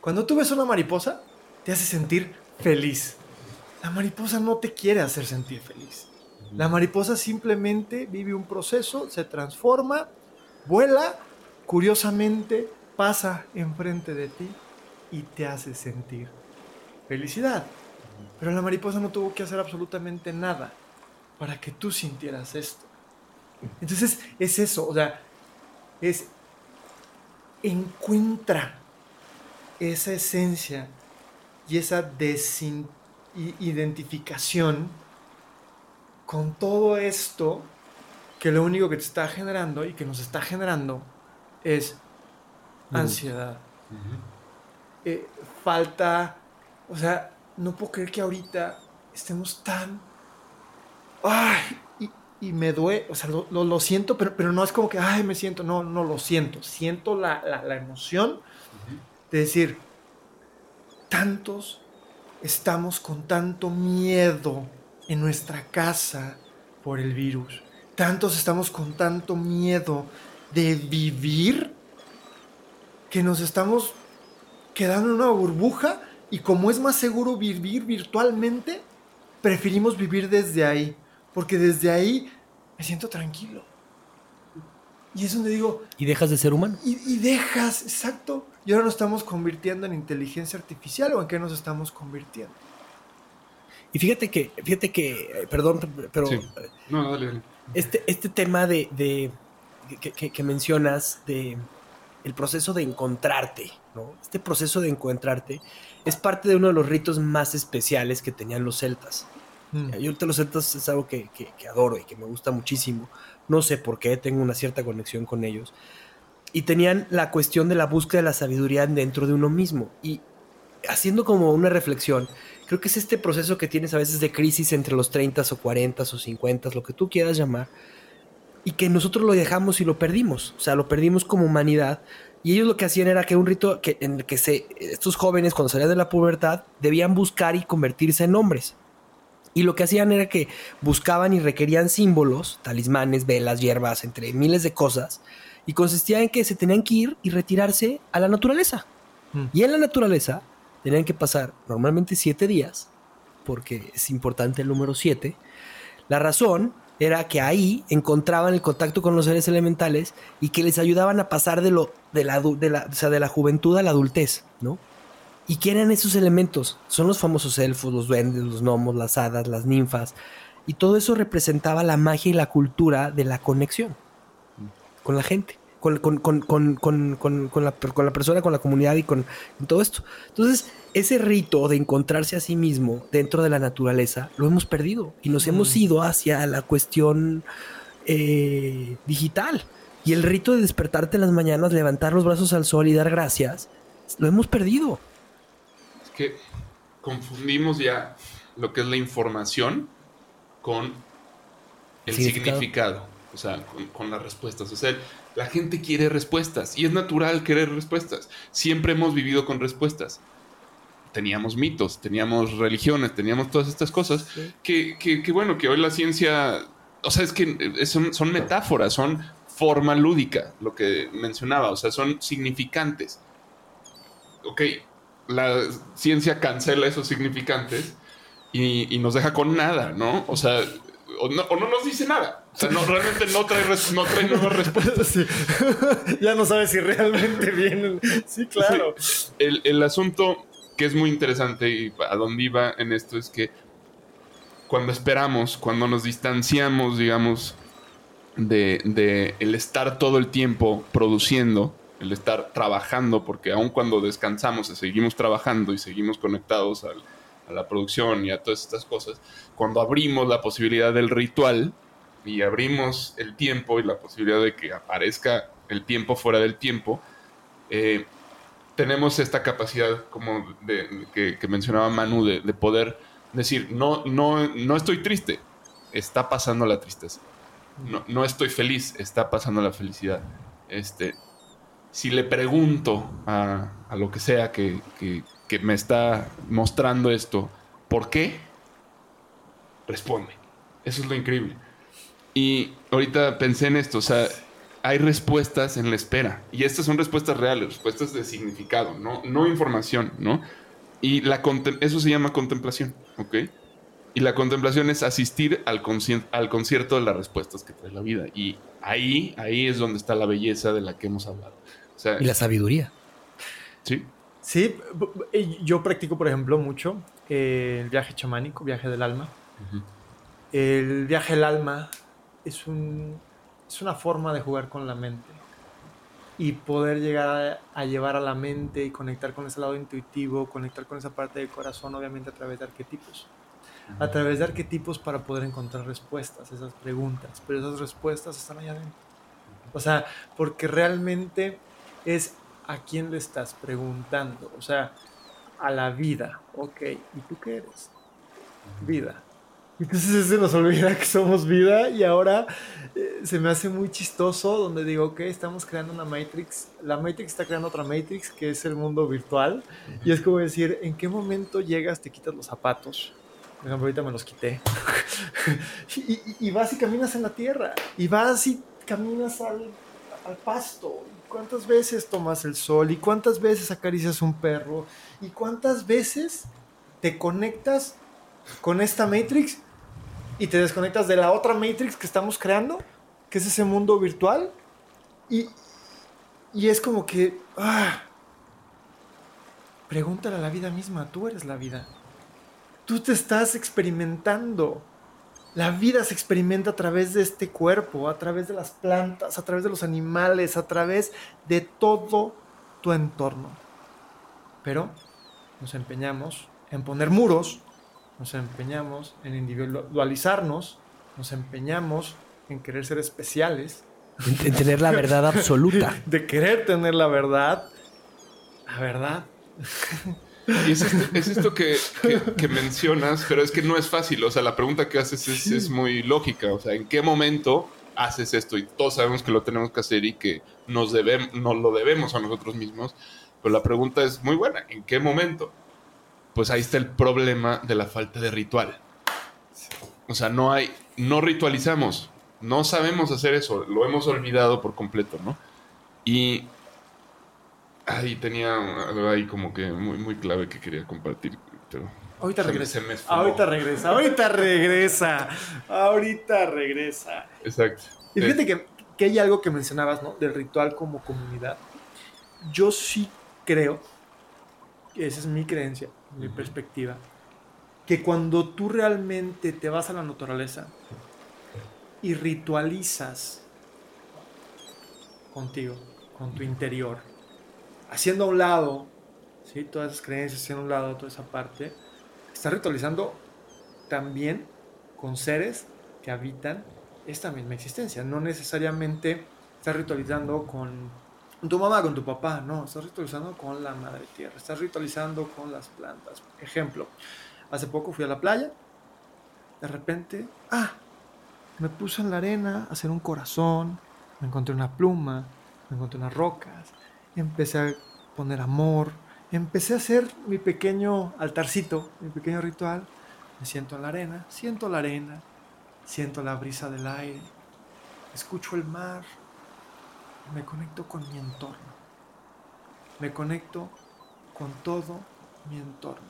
Cuando tú ves una mariposa, te hace sentir feliz. La mariposa no te quiere hacer sentir feliz. La mariposa simplemente vive un proceso, se transforma, vuela, curiosamente pasa enfrente de ti y te hace sentir felicidad. Pero la mariposa no tuvo que hacer absolutamente nada para que tú sintieras esto. Entonces es eso, o sea, es encuentra esa esencia y esa desidentificación con todo esto que lo único que te está generando y que nos está generando es ansiedad. Eh, falta, o sea, no puedo creer que ahorita estemos tan ay, y, me duele, o sea, lo, siento, pero, pero no es como que, ay, me siento, no, no lo siento, siento la, emoción de decir, tantos estamos con tanto miedo en nuestra casa por el virus, tantos estamos con tanto miedo de vivir que nos estamos quedando en una burbuja y como es más seguro vivir virtualmente, preferimos vivir desde ahí porque desde ahí me siento tranquilo. Y es donde digo... Y dejas de ser humano. Y, dejas, exacto. Y ahora nos estamos convirtiendo en inteligencia artificial o en qué nos estamos convirtiendo. Y fíjate que, fíjate que, eh, perdón, pero... No, dale, dale. Este, este tema de, de que, que, mencionas, de el proceso de encontrarte, ¿no? Este proceso de encontrarte es parte de uno de los ritos más especiales que tenían los celtas Mm. Yo ahorita los celtas es algo que, adoro y que me gusta muchísimo. No sé por qué, tengo una cierta conexión con ellos. Y tenían la cuestión de la búsqueda de la sabiduría dentro de uno mismo. Y haciendo como una reflexión, creo que es este proceso que tienes a veces de crisis entre los 30 o 40 o 50, lo que tú quieras llamar, y que nosotros lo dejamos y lo perdimos. O sea, lo perdimos como humanidad. Y ellos lo que hacían era que un rito que, en el que estos jóvenes, cuando salían de la pubertad, debían buscar y convertirse en hombres. Y lo que hacían era que buscaban y requerían símbolos, talismanes, velas, hierbas, entre miles de cosas, y consistía en que se tenían que ir y retirarse a la naturaleza. Mm. Y en la naturaleza tenían que pasar normalmente siete días, porque es importante el número siete. La razón era que ahí encontraban el contacto con los seres elementales y que les ayudaban a pasar de lo de la, de la, de la juventud a la adultez, ¿no? ¿Y qué eran esos elementos? Son los famosos elfos, los duendes, los gnomos, las hadas, las ninfas. Y todo eso representaba la magia y la cultura de la conexión con la gente, con, con, con, con la, la, persona, con la comunidad y con, todo esto. Entonces, ese rito de encontrarse a sí mismo dentro de la naturaleza lo hemos perdido y nos hemos ido hacia la cuestión eh, digital. Y el rito de despertarte en las mañanas, levantar los brazos al sol y dar gracias, lo hemos perdido que confundimos ya lo que es la información con el significado, o sea, con, las respuestas. O sea, la gente quiere respuestas y es natural querer respuestas. Siempre hemos vivido con respuestas. Teníamos mitos, teníamos religiones, teníamos todas estas cosas que, que, bueno, que hoy la ciencia, o sea, es que son, son metáforas, son forma lúdica, lo que mencionaba, o sea, son significantes. Ok, la ciencia cancela esos significantes y, nos deja con nada, ¿no? O sea, o no, nos dice nada. O sea, no, realmente no trae, no trae nuevas respuestas. *laughs* *laughs* ya no sabes si realmente vienen. Sí, claro. El, asunto que es muy interesante y a dónde iba en esto es que cuando esperamos, cuando nos distanciamos, digamos, de, de el estar todo el tiempo produciendo, el estar trabajando, porque aun cuando descansamos seguimos trabajando y seguimos conectados a la producción y a todas estas cosas, cuando abrimos la posibilidad del ritual y abrimos el tiempo y la posibilidad de que aparezca el tiempo fuera del tiempo, eh, tenemos esta capacidad, como de, que, mencionaba Manu, de, poder decir, no, no, no estoy triste, está pasando la tristeza. No, no estoy feliz, está pasando la felicidad. Este, si le pregunto a, lo que sea que, me está mostrando esto, ¿por qué? Responde. Eso es lo increíble. Y ahorita pensé en esto, o sea, hay respuestas en la espera. Y estas son respuestas reales, respuestas de significado, no, no información, ¿no? Y la eso se llama contemplación, ¿ok? Y la contemplación es asistir al, al concierto de las respuestas que trae la vida. Y ahí, ahí es donde está la belleza de la que hemos hablado y la sabiduría. Sí. Sí, yo practico, por ejemplo, mucho eh, el viaje chamánico, viaje del alma. El viaje del alma es, un, es una forma de jugar con la mente y poder llegar a, llevar a la mente y conectar con ese lado intuitivo, conectar con esa parte del corazón, obviamente a través de arquetipos. A través de arquetipos para poder encontrar respuestas a esas preguntas, pero esas respuestas están allá adentro. O sea, porque realmente es a quién le estás preguntando, o sea, a la vida, ok, ¿y tú qué eres? Vida. Entonces se nos olvida que somos vida y ahora eh, se me hace muy chistoso donde digo, ok, estamos creando una Matrix, la Matrix está creando otra Matrix que es el mundo virtual y es como decir, ¿en qué momento llegas, te quitas los zapatos? Por ejemplo, ahorita me los quité. *laughs* y, vas y caminas en la tierra y vas y caminas al, al pasto ¿Cuántas veces tomas el sol? ¿Y cuántas veces acaricias un perro? ¿Y cuántas veces te conectas con esta Matrix y te desconectas de la otra Matrix que estamos creando? Que es ese mundo virtual. Y, y es como que... Ah, pregúntale a la vida misma, tú eres la vida. Tú te estás experimentando. La vida se experimenta a través de este cuerpo, a través de las plantas, a través de los animales, a través de todo tu entorno. Pero nos empeñamos en poner muros nos empeñamos en individualizarnos, nos empeñamos en querer ser especiales. En, tener la verdad absoluta. *laughs* De querer tener la verdad. La verdad. Y es esto, que, mencionas, pero es que no es fácil. O sea, la pregunta que haces es, muy lógica. O sea, ¿en qué momento haces esto? Y todos sabemos que lo tenemos que hacer y que nos, debemos, nos lo debemos a nosotros mismos. Pero la pregunta es muy buena. ¿En qué momento? Pues ahí está el problema de la falta de ritual. O sea, no hay, no ritualizamos. No sabemos hacer eso. Lo hemos olvidado por completo, ¿no? Y ahí tenía algo ahí como que muy, muy clave que quería compartir, pero... Ahorita regresa. ahorita regresa, ahorita regresa. Ahorita regresa. Exacto. Y fíjate que, que, hay algo que mencionabas, ¿no? Del ritual como comunidad. Yo sí creo, esa es mi creencia, mi perspectiva, que cuando tú realmente te vas a la naturaleza y ritualizas contigo, con tu interior, haciendo a un lado, ¿sí? todas esas creencias, haciendo a un lado toda esa parte, estás ritualizando también con seres que habitan esta misma existencia. No necesariamente estás ritualizando con tu mamá, con tu papá, no, estás ritualizando con la madre tierra, estás ritualizando con las plantas. Ejemplo, hace poco fui a la playa, de repente, ah, me puse en la arena a hacer un corazón, me encontré una pluma, me encontré unas rocas, empecé a poner amor, empecé a hacer mi pequeño altarcito, mi pequeño ritual. Me siento en la arena, siento la arena, siento la brisa del aire, escucho el mar, me conecto con mi entorno, me conecto con todo mi entorno,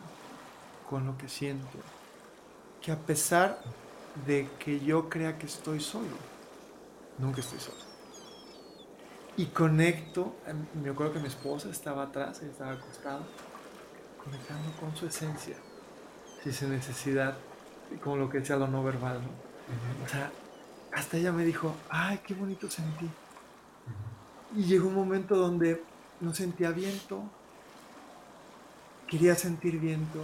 con lo que siento, que a pesar de que yo crea que estoy solo, nunca estoy solo y conecto, me acuerdo que mi esposa estaba atrás, ella estaba acostada, conectando con su esencia, sin necesidad, como lo que decía lo no verbal, O sea, hasta ella me dijo, ay, qué bonito sentí. Y llegó un momento donde no sentía viento, quería sentir viento.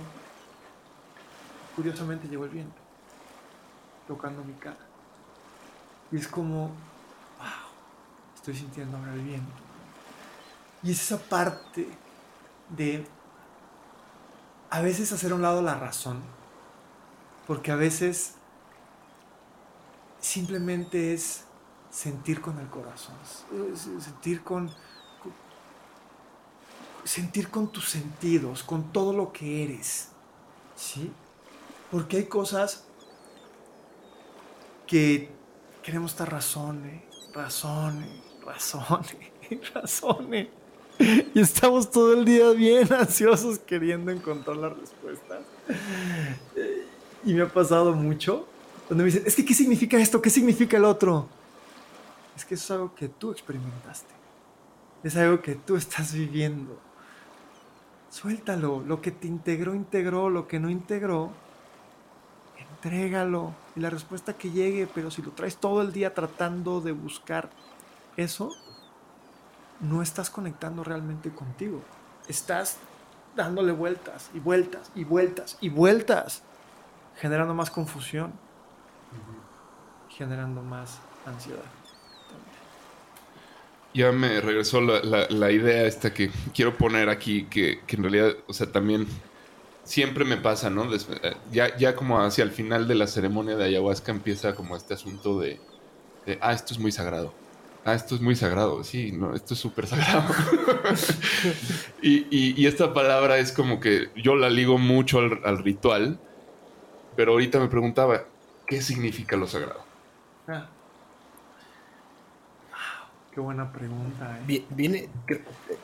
Curiosamente llegó el viento, tocando mi cara. Y es como, estoy sintiendo ahora el viento. Y es esa parte de a veces hacer a un lado la razón, porque a veces simplemente es sentir con el corazón, sentir con, sentir con tus sentidos, con todo lo que eres, ¿sí? Porque hay cosas que queremos estar razón, razón, razones, *laughs* razones. Y estamos todo el día bien *laughs* ansiosos queriendo encontrar las respuestas. Y me ha pasado mucho donde me dicen, es que ¿qué significa esto? ¿Qué significa el otro? Es que eso es algo que tú experimentaste. Es algo que tú estás viviendo. Suéltalo. Lo que te integró, integró. Lo que no integró, entrégalo. Y la respuesta que llegue, pero si lo traes todo el día tratando de buscar eso, no estás conectando realmente contigo. Estás dándole vueltas y vueltas y vueltas y vueltas, generando más confusión, generando más ansiedad. Ya me regresó la, idea esta que quiero poner aquí, que, en realidad, o sea, también siempre me pasa, ¿no? Eh, ya, ya como hacia el final de la ceremonia de ayahuasca empieza como este asunto de ah, esto es muy sagrado ah, esto es muy sagrado, sí, no, esto es súper sagrado. *laughs* y, esta palabra es como que yo la ligo mucho al, ritual, pero ahorita me preguntaba, ¿qué significa lo sagrado? Ah. Qué buena pregunta. ¿eh? Viene,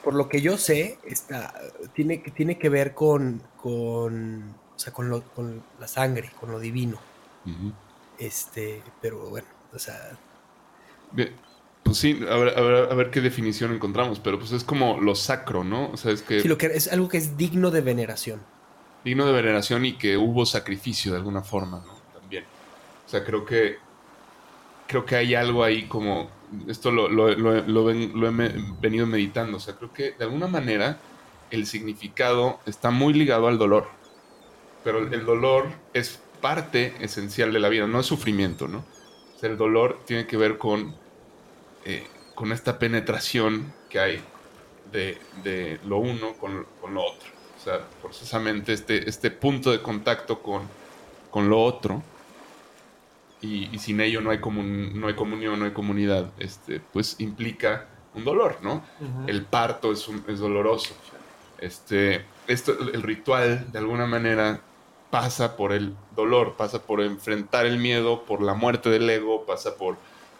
por lo que yo sé, está, tiene, tiene que ver con, con, o sea, con, con la sangre, con lo divino. Este, pero bueno, o sea. Bien, pues sí, a ver, qué definición encontramos, pero pues es como lo sacro, ¿no? O sea, es que... Sí, lo que es algo que es digno de veneración. Digno de veneración y que hubo sacrificio de alguna forma, ¿no? También. O sea, creo que... Creo que hay algo ahí como... Esto lo, lo, lo he venido meditando. O sea, creo que de alguna manera el significado está muy ligado al dolor. pero el dolor es parte esencial de la vida, no es sufrimiento, ¿no? O sea, el dolor tiene que ver con, eh, con esta penetración que hay de, de lo uno con, con, lo otro. O sea, forzosamente este, este punto de contacto con, con lo otro, y, y, sin ello no hay, comun, no hay comunión, no hay comunidad, este, pues implica un dolor, ¿no? Uh -huh. El parto es, un, es doloroso. Este, esto, el ritual, de alguna manera, pasa por el dolor, pasa por enfrentar el miedo, por la muerte del ego, pasa por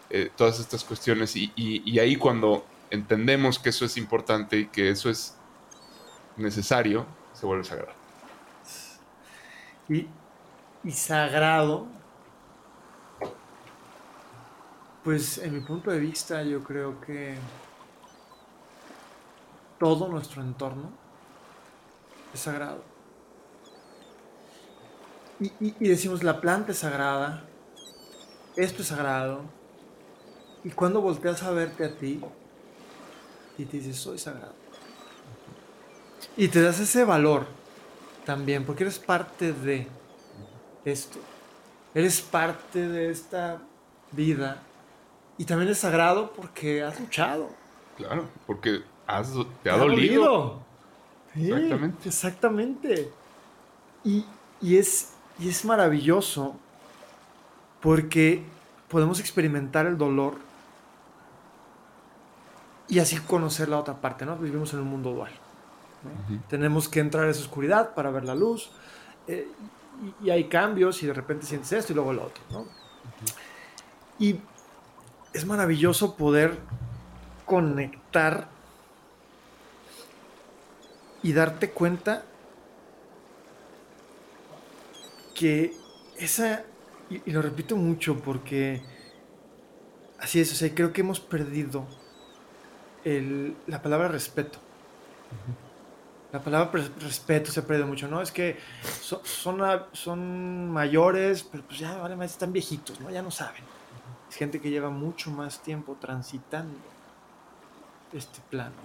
eh, todas estas cuestiones. Y, ahí cuando entendemos que eso es importante y que eso es necesario, se vuelve sagrado. Y, sagrado, pues en mi punto de vista yo creo que todo nuestro entorno es sagrado. Y, y, y, decimos, la planta es sagrada, esto es sagrado. Y cuando volteas a verte a ti y te dices, soy sagrado. Y te das ese valor también, porque eres parte de esto. Eres parte de esta vida. Y también es sagrado porque has luchado. Claro, porque has, te ha, dolido. dolido. Sí, exactamente. Exactamente. Y, y, es, y es maravilloso porque podemos experimentar el dolor y así conocer la otra parte, ¿no? Vivimos en un mundo dual. ¿no? Uh -huh. Tenemos que entrar a esa oscuridad para ver la luz. Eh, y, y, hay cambios y de repente sientes esto y luego lo otro, ¿no? Uh -huh. Y es maravilloso poder conectar y darte cuenta que esa, y, y, lo repito mucho porque así es, o sea, creo que hemos perdido el, la palabra respeto. Uh -huh. La palabra respeto se perdido mucho, ¿no? Es que son, son, son mayores, pero pues ya vale más, están viejitos, ¿no? Ya no saben. Es gente que lleva mucho más tiempo transitando este plano.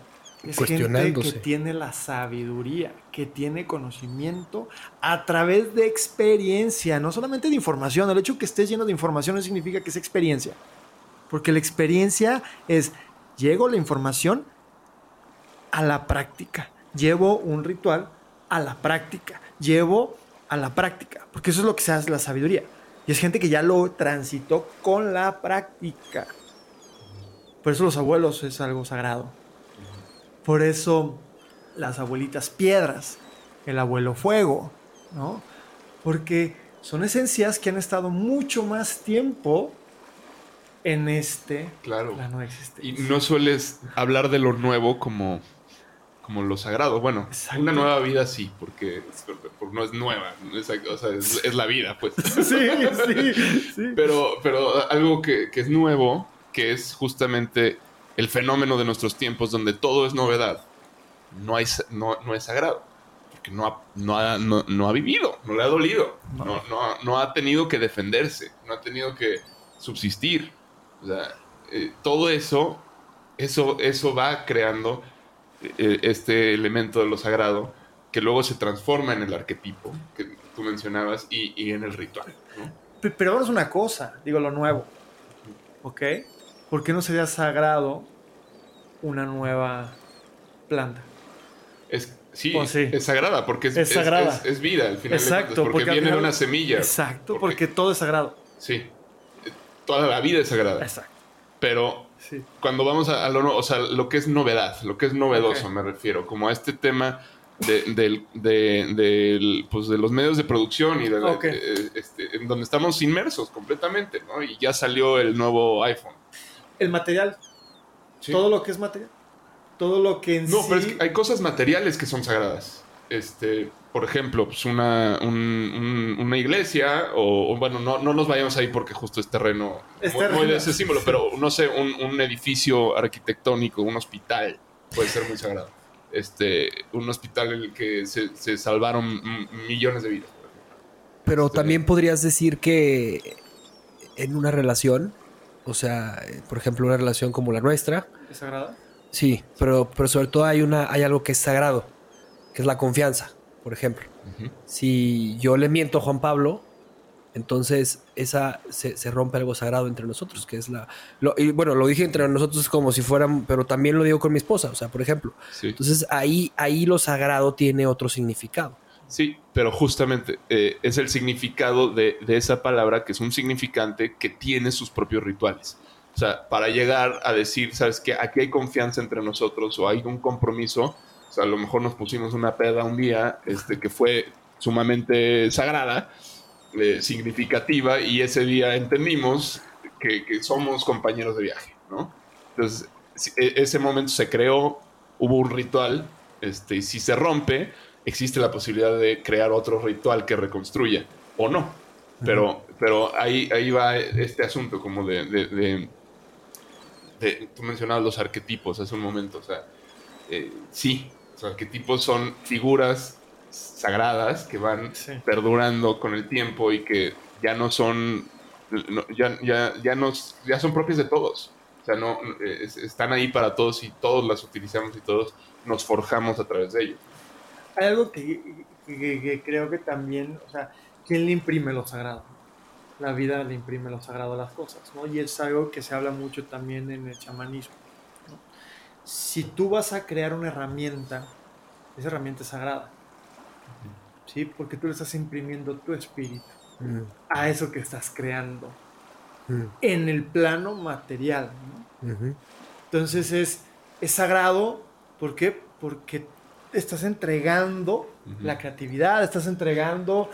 Es gente que tiene la sabiduría, que tiene conocimiento a través de experiencia, no solamente de información. El hecho que estés lleno de información no significa que es experiencia. Porque la experiencia es, llego la información a la práctica. Llevo un ritual a la práctica. Llevo a la práctica. Porque eso es lo que se hace la sabiduría. Y es gente que ya lo transitó con la práctica. Por eso los abuelos es algo sagrado. Por eso las abuelitas piedras, el abuelo fuego, ¿no? Porque son esencias que han estado mucho más tiempo en este claro. plano de existencia. Y no sueles hablar de lo nuevo como, como lo sagrado. Bueno, Exacto. una nueva vida sí, porque, porque no es nueva, es, o sea, es, es, la vida, pues. *laughs* sí, sí, sí. Pero, pero algo que, que es nuevo, que es justamente el fenómeno de nuestros tiempos donde todo es novedad, no, hay, no, no es sagrado. Porque no ha, no, ha, no, no ha vivido, no le ha dolido, no. No, no, ha tenido que defenderse, no ha tenido que subsistir. O sea, eh, todo eso, eso, eso va creando eh, este elemento de lo sagrado que luego se transforma en el arquetipo que tú mencionabas y, y en el ritual. ¿no? Pero ahora es una cosa, digo lo nuevo, ¿ok? ¿por qué no sería sagrado una nueva planta? Es, sí, sí, es sagrada, porque es, es, sagrada. es, es vida al final. Exacto, cuentas, porque, porque viene final, de una semilla. Exacto, porque, porque, todo es sagrado. Sí, toda la vida es sagrada. Exacto. Pero sí. cuando vamos a, a, lo, o sea, lo que es novedad, lo que es novedoso, okay. me refiero, como a este tema de, de, de, de, pues de los medios de producción y de, okay. este, en donde estamos inmersos completamente, ¿no? Y ya salió el nuevo iPhone el material. Sí. Todo lo que es material. Todo lo que en No, sí... pero es que hay cosas materiales que son sagradas. Este, por ejemplo, pues una, un, un, una iglesia, o, o, bueno, no, no nos vayamos ahí porque justo es terreno, es muy, de ese símbolo, pero no sé, un, un, edificio arquitectónico, un hospital, puede ser muy sagrado. Este, un hospital en el que se, se salvaron millones de vidas. Pero este, también podrías decir que en una relación o sea, por ejemplo, una relación como la nuestra. ¿Es sagrada? Sí, pero, pero sobre todo hay, una, hay algo que es sagrado, que es la confianza, por ejemplo. Si yo le miento a Juan Pablo, entonces esa se, se rompe algo sagrado entre nosotros, que es la... Lo, y bueno, lo dije entre nosotros como si fueran, pero también lo digo con mi esposa, o sea, por ejemplo. Sí. Entonces ahí, ahí lo sagrado tiene otro significado. Sí, pero justamente eh, es el significado de, de esa palabra que es un significante que tiene sus propios rituales. O sea, para llegar a decir, ¿sabes qué? Aquí hay confianza entre nosotros o hay un compromiso. O sea, a lo mejor nos pusimos una peda un día este, que fue sumamente sagrada, eh, significativa, y ese día entendimos que, que somos compañeros de viaje, ¿no? Entonces, e- ese momento se creó, hubo un ritual, este, y si se rompe, existe la posibilidad de crear otro ritual que reconstruya, o no. Pero, pero ahí, ahí va este asunto como de, de- de- de- Tú mencionabas los arquetipos hace un momento, o sea, eh, sí, los arquetipos son figuras sagradas que van Sí. perdurando con el tiempo y que ya no son... no- ya, ya, ya, nos, ya son propias de todos. O sea, no, eh, es- están ahí para todos y todos las utilizamos y todos nos forjamos a través de ellos. Hay algo que, que- que creo que también, o sea, ¿quién le imprime lo sagrado? La vida le imprime lo sagrado a las cosas, ¿no? Y es algo que se habla mucho también en el chamanismo. Si tú vas a crear una herramienta, esa herramienta es sagrada, ¿sí? Porque tú le estás imprimiendo tu espíritu Mm, a eso que estás creando mm, en el plano material. Entonces es, es sagrado, ¿por qué? Porque estás entregando la creatividad, estás entregando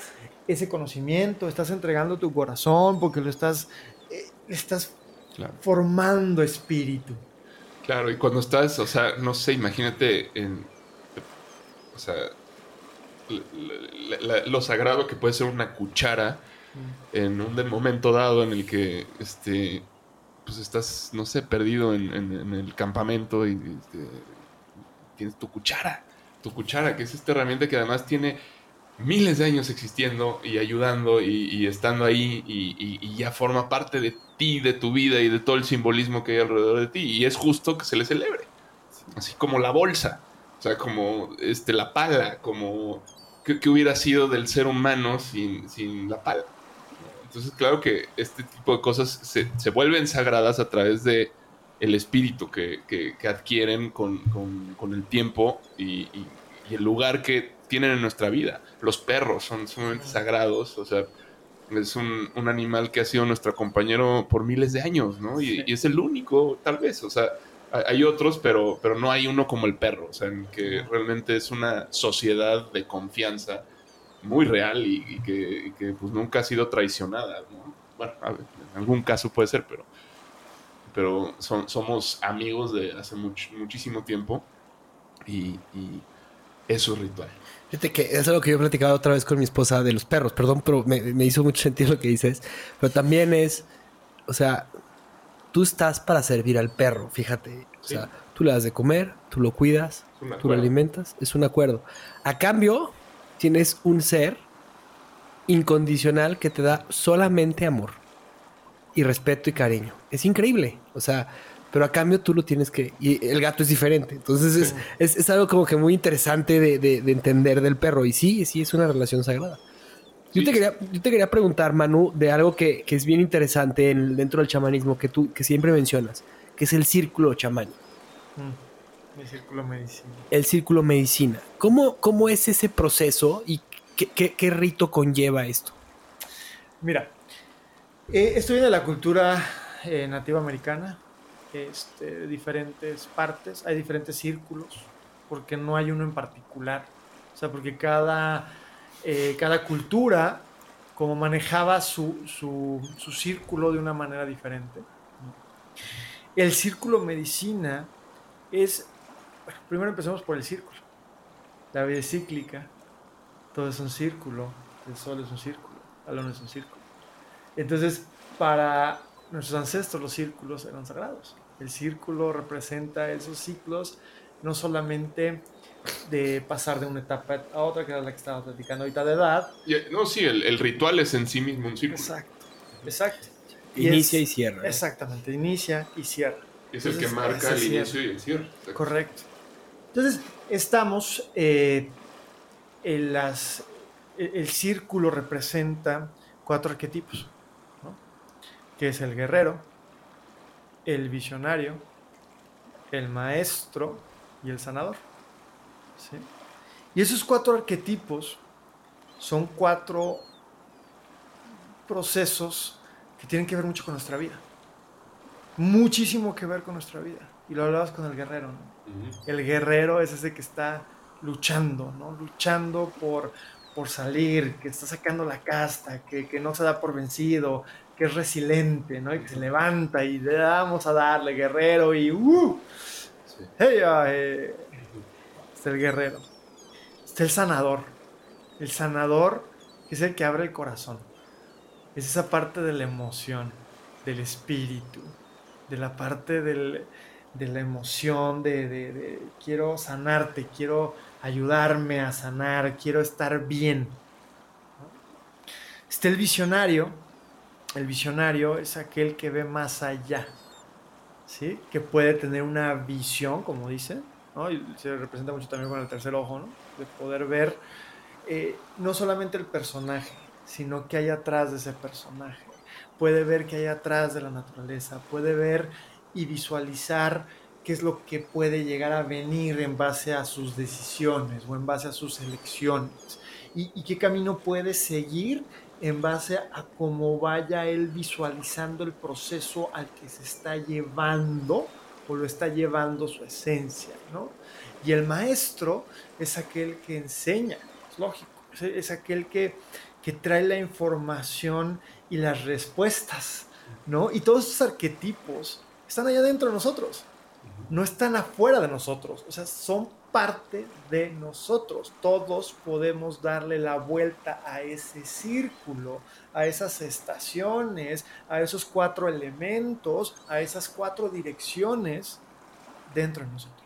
ese conocimiento, estás entregando tu corazón, porque lo estás, eh, estás Claro. formando espíritu. Claro, y cuando estás, o sea, no sé, imagínate en. O sea, lo sagrado que puede ser una cuchara en un momento dado en el que este pues estás, no sé, perdido en, el campamento y este, tienes tu cuchara, tu cuchara, que es esta herramienta que además tiene miles de años existiendo y ayudando y, estando ahí y- y ya forma parte de de tu vida y de todo el simbolismo que hay alrededor de ti y es justo que se le celebre, así como la bolsa, o sea, como este, la pala, como que, hubiera sido del ser humano sin, sin la pala. Entonces, claro que este tipo de cosas se, se vuelven sagradas a través de el espíritu que, que- que adquieren con, con- con el tiempo y, y- y el lugar que tienen en nuestra vida. Los perros son sumamente sagrados, o sea, es un, un animal que ha sido nuestro compañero por miles de años, ¿no? Y, Sí. y es el único, tal vez, o sea, hay- otros, pero, pero no hay uno como el perro, o sea, en que realmente es una sociedad de confianza muy real y, y que, y que, pues nunca ha sido traicionada, ¿no? Bueno, a ver, en algún caso puede ser, pero, pero son, somos amigos de hace much- muchísimo tiempo y, y es su ritual. Fíjate que es algo que yo he platicado otra vez con mi esposa de los perros, perdón, pero me, me hizo mucho sentido lo que dices. Pero también es, o sea, tú estás para servir al perro, fíjate. O Sí. sea, tú le das de comer, tú lo cuidas, tú lo alimentas, es un acuerdo. A cambio, tienes un ser incondicional que te da solamente amor y respeto y cariño. Es increíble. O sea, pero a cambio tú lo tienes que... Y el gato es diferente. Entonces es, es, es algo como que muy interesante de, de- de entender del perro. Y sí, sí, es una relación sagrada. Yo, Sí. te quería, yo te quería preguntar, Manu, de algo que, que es bien interesante en- dentro del chamanismo que tú que siempre mencionas, que es el círculo chamánico. Mm. Mi círculo medicina. el círculo medicina. ¿Cómo, cómo es ese proceso y qué, qué- qué rito conlleva esto? Mira, eh, esto viene de la cultura eh, nativa americana, este, diferentes partes, hay diferentes círculos, porque no hay uno en particular. O sea, porque cada, eh, cada cultura como manejaba su, su, su círculo de una manera diferente. El círculo medicina es, primero empecemos por el círculo. La vida es cíclica, todo es un círculo, el sol es un círculo, la luna es un círculo. Entonces, para nuestros ancestros los círculos eran sagrados. El círculo representa esos ciclos, no solamente de pasar de una etapa a otra, que era la que estaba platicando ahorita de edad. Eh, no, sí, el, el ritual es en sí mismo un círculo. Exacto, exacto. Y Inicia es- y cierra. ¿no? Exactamente, inicia y cierra. Es el que marca el cierre. inicio y el cierre. Correcto. Entonces, estamos eh, en las, el, el círculo representa cuatro arquetipos, ¿no? que es el guerrero, el visionario, el maestro y el sanador. ¿sí? Y esos cuatro arquetipos son cuatro procesos que tienen que ver mucho con nuestra vida. Muchísimo que ver con nuestra vida. Y lo hablabas con el guerrero. ¿no? El guerrero es ese que está luchando, ¿no? Luchando por, por salir, que está sacando la casta, que, que, no se da por vencido, que es resiliente, ¿no? Y que se levanta y le damos a darle, guerrero, y ¡uh! Sí. Hey, eh, está el guerrero. Está el sanador. El sanador es el que abre el corazón. Es esa parte de la emoción, del espíritu, de la parte del, de la emoción, de, de, de, quiero sanarte, quiero ayudarme a sanar, quiero estar bien. Está el visionario. El visionario es aquel que ve más allá, ¿sí? que puede tener una visión, como dice, ¿no? y se representa mucho también con el tercer ojo, ¿no? de poder ver eh, no solamente el personaje, sino que hay atrás de ese personaje. Puede ver qué hay atrás de la naturaleza, puede ver y visualizar qué es lo que puede llegar a venir en base a sus decisiones o en base a sus elecciones y qué camino puede seguir en base a cómo vaya él visualizando el proceso al que se está llevando o lo está llevando su esencia, ¿no? Y el maestro es aquel que enseña, es lógico, es, aquel que, que trae la información y las respuestas, ¿no? Y todos esos arquetipos están allá dentro de nosotros, no están afuera de nosotros, o sea, son parte de nosotros. Todos podemos darle la vuelta a ese círculo, a esas estaciones, a esos cuatro elementos, a esas cuatro direcciones dentro de nosotros.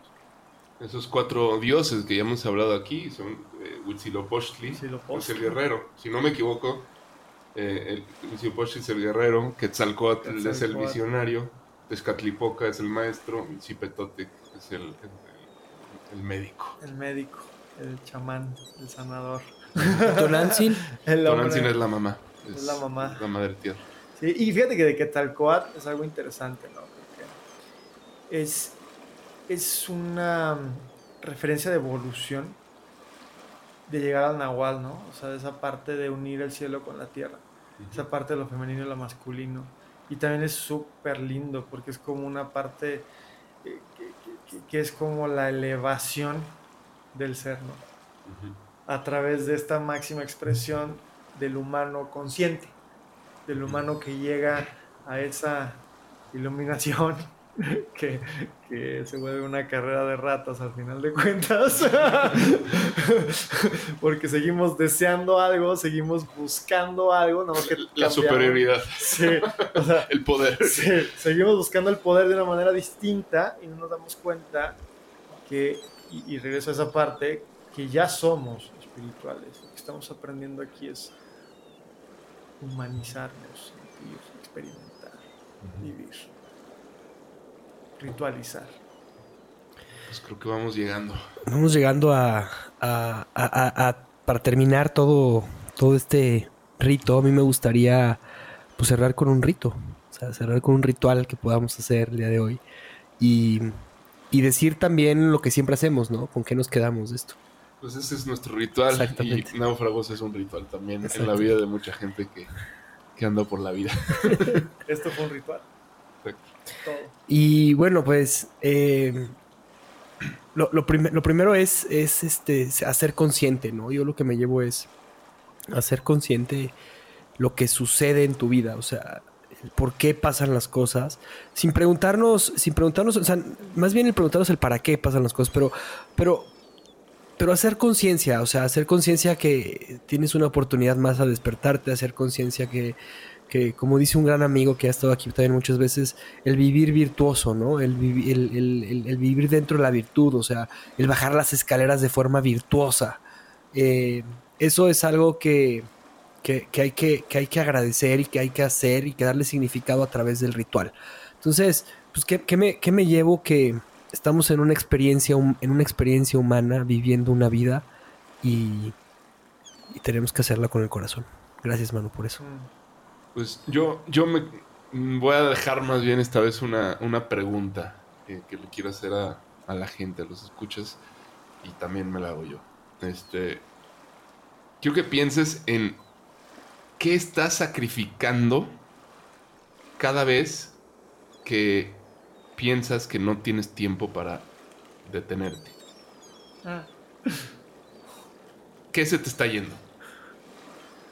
Esos cuatro dioses que ya hemos hablado aquí son eh, Huitzilopochtli, es el guerrero, si no me equivoco. Eh, el Huitzilopochtli es el guerrero, Quetzalcóatl, Quetzalcóatl es el visionario, Tezcatlipoca es el maestro, y Zipetotec es el, el, el, médico. El médico, el chamán, el sanador. Tonantzin. *laughs* Tonantzin es la mamá. Es, es, la mamá. La madre tierra. Sí, y fíjate que de Quetzalcóatl es algo interesante, ¿no? Porque es, es una referencia de evolución de llegar al Nahual, ¿no? O sea, de esa parte de unir el cielo con la tierra. Uh -huh. Esa parte de lo femenino y lo masculino y también es súper lindo porque es como una parte que, que, que, es como la elevación del ser, ¿no? Uh -huh. A través de esta máxima expresión del humano consciente, del humano que llega a esa iluminación *laughs* que, que, se vuelve una carrera de ratas al final de cuentas. *laughs* Porque seguimos deseando algo, seguimos buscando algo. No, que La superioridad. Sí, o sea, *laughs* el poder. Sí, seguimos buscando el poder de una manera distinta y no nos damos cuenta que, y, y regreso a esa parte, que ya somos espirituales. Lo que estamos aprendiendo aquí es humanizarnos, sentir, experimentar, uh -huh. vivir ritualizar. Pues creo que vamos llegando. Vamos llegando a, a, a, a, para terminar todo, todo este rito. A mí me gustaría pues, cerrar con un rito. O sea, cerrar con un ritual que podamos hacer el día de hoy. Y, y decir también lo que siempre hacemos, ¿no? ¿Con qué nos quedamos de esto? Pues ese es nuestro ritual. Y Náufragos es un ritual también en la vida de mucha gente que, que anda por la vida. *laughs* Esto fue un ritual. Y bueno, pues eh, lo, lo, lo, primero es, es este, hacer consciente, ¿no? Yo lo que me llevo es hacer consciente lo que sucede en tu vida, o sea, el por qué pasan las cosas, sin preguntarnos, sin preguntarnos, o sea, más bien el preguntarnos el para qué pasan las cosas, pero, pero, pero hacer conciencia, o sea, hacer conciencia que tienes una oportunidad más a despertarte, hacer conciencia que que como dice un gran amigo que ha estado aquí también muchas veces, el vivir virtuoso, ¿no? El, vi el, vivir dentro de la virtud, o sea, el bajar las escaleras de forma virtuosa. Eh, eso es algo que, que, hay que, que hay que agradecer y que hay que hacer y que darle significado a través del ritual. Entonces, pues, ¿qué, me, qué me llevo? Que estamos en una experiencia, en una experiencia humana, viviendo una vida y y tenemos que hacerla con el corazón. Gracias, Manu, por eso. Pues yo, yo me voy a dejar más bien esta vez una, una pregunta que, que le quiero hacer a, a la gente, a los escuchas, y también me la hago yo. Este, quiero que pienses en qué estás sacrificando cada vez que piensas que no tienes tiempo para detenerte. ¿Qué se te está yendo?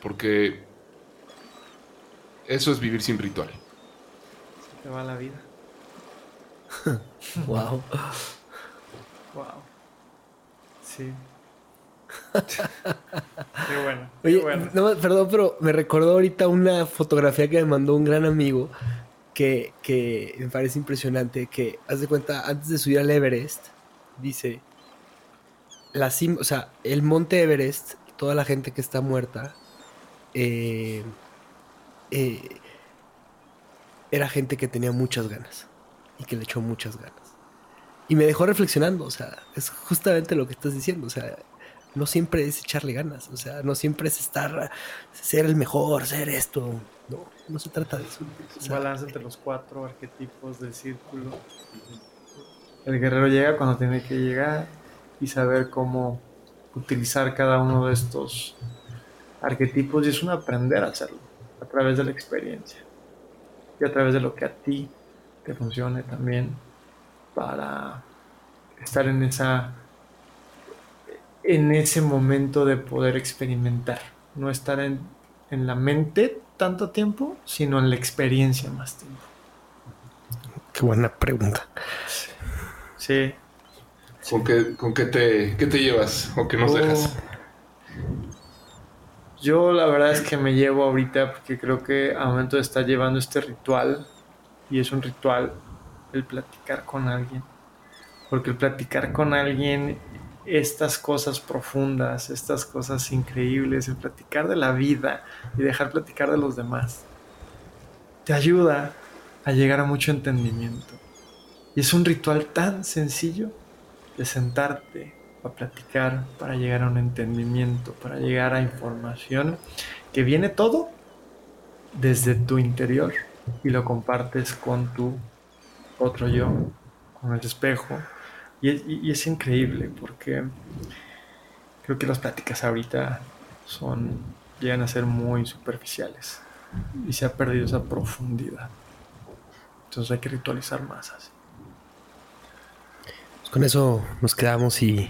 Porque eso es vivir sin ritual. Se te va la vida. *laughs* Wow. Wow. Sí. *laughs* qué bueno. Oye, qué bueno. no, perdón, pero me recordó ahorita una fotografía que me mandó un gran amigo que, que me parece impresionante, que, haz de cuenta, antes de subir al Everest, dice, la cima, o sea, el monte Everest, toda la gente que está muerta, eh, eh, era gente que tenía muchas ganas y que le echó muchas ganas. Y me dejó reflexionando, o sea, es justamente lo que estás diciendo, o sea, no siempre es echarle ganas, o sea, no siempre es estar, ser el mejor, ser esto, no, no se trata de eso. O Un balance entre los cuatro arquetipos del círculo. El guerrero llega cuando tiene que llegar y saber cómo utilizar cada uno de estos arquetipos y es un aprender a hacerlo a través de la experiencia y a través de lo que a ti te funcione también para estar en esa en ese momento de poder experimentar no estar en, en la mente tanto tiempo sino en la experiencia más tiempo qué buena pregunta. sí ¿Con qué, con qué te, qué te llevas o qué nos Oh. dejas? Yo la verdad es que me llevo ahorita porque creo que al momento de estar llevando este ritual, y es un ritual el platicar con alguien, porque el platicar con alguien estas cosas profundas, estas cosas increíbles, el platicar de la vida y dejar platicar de los demás, te ayuda a llegar a mucho entendimiento. Y es un ritual tan sencillo de sentarte a platicar para llegar a un entendimiento, para llegar a información que viene todo desde tu interior y lo compartes con tu otro yo, con el espejo. Y es, y- y es increíble porque creo que las pláticas ahorita son, llegan a ser muy superficiales y se ha perdido esa profundidad. Entonces hay que ritualizar más así. Pues con eso nos quedamos y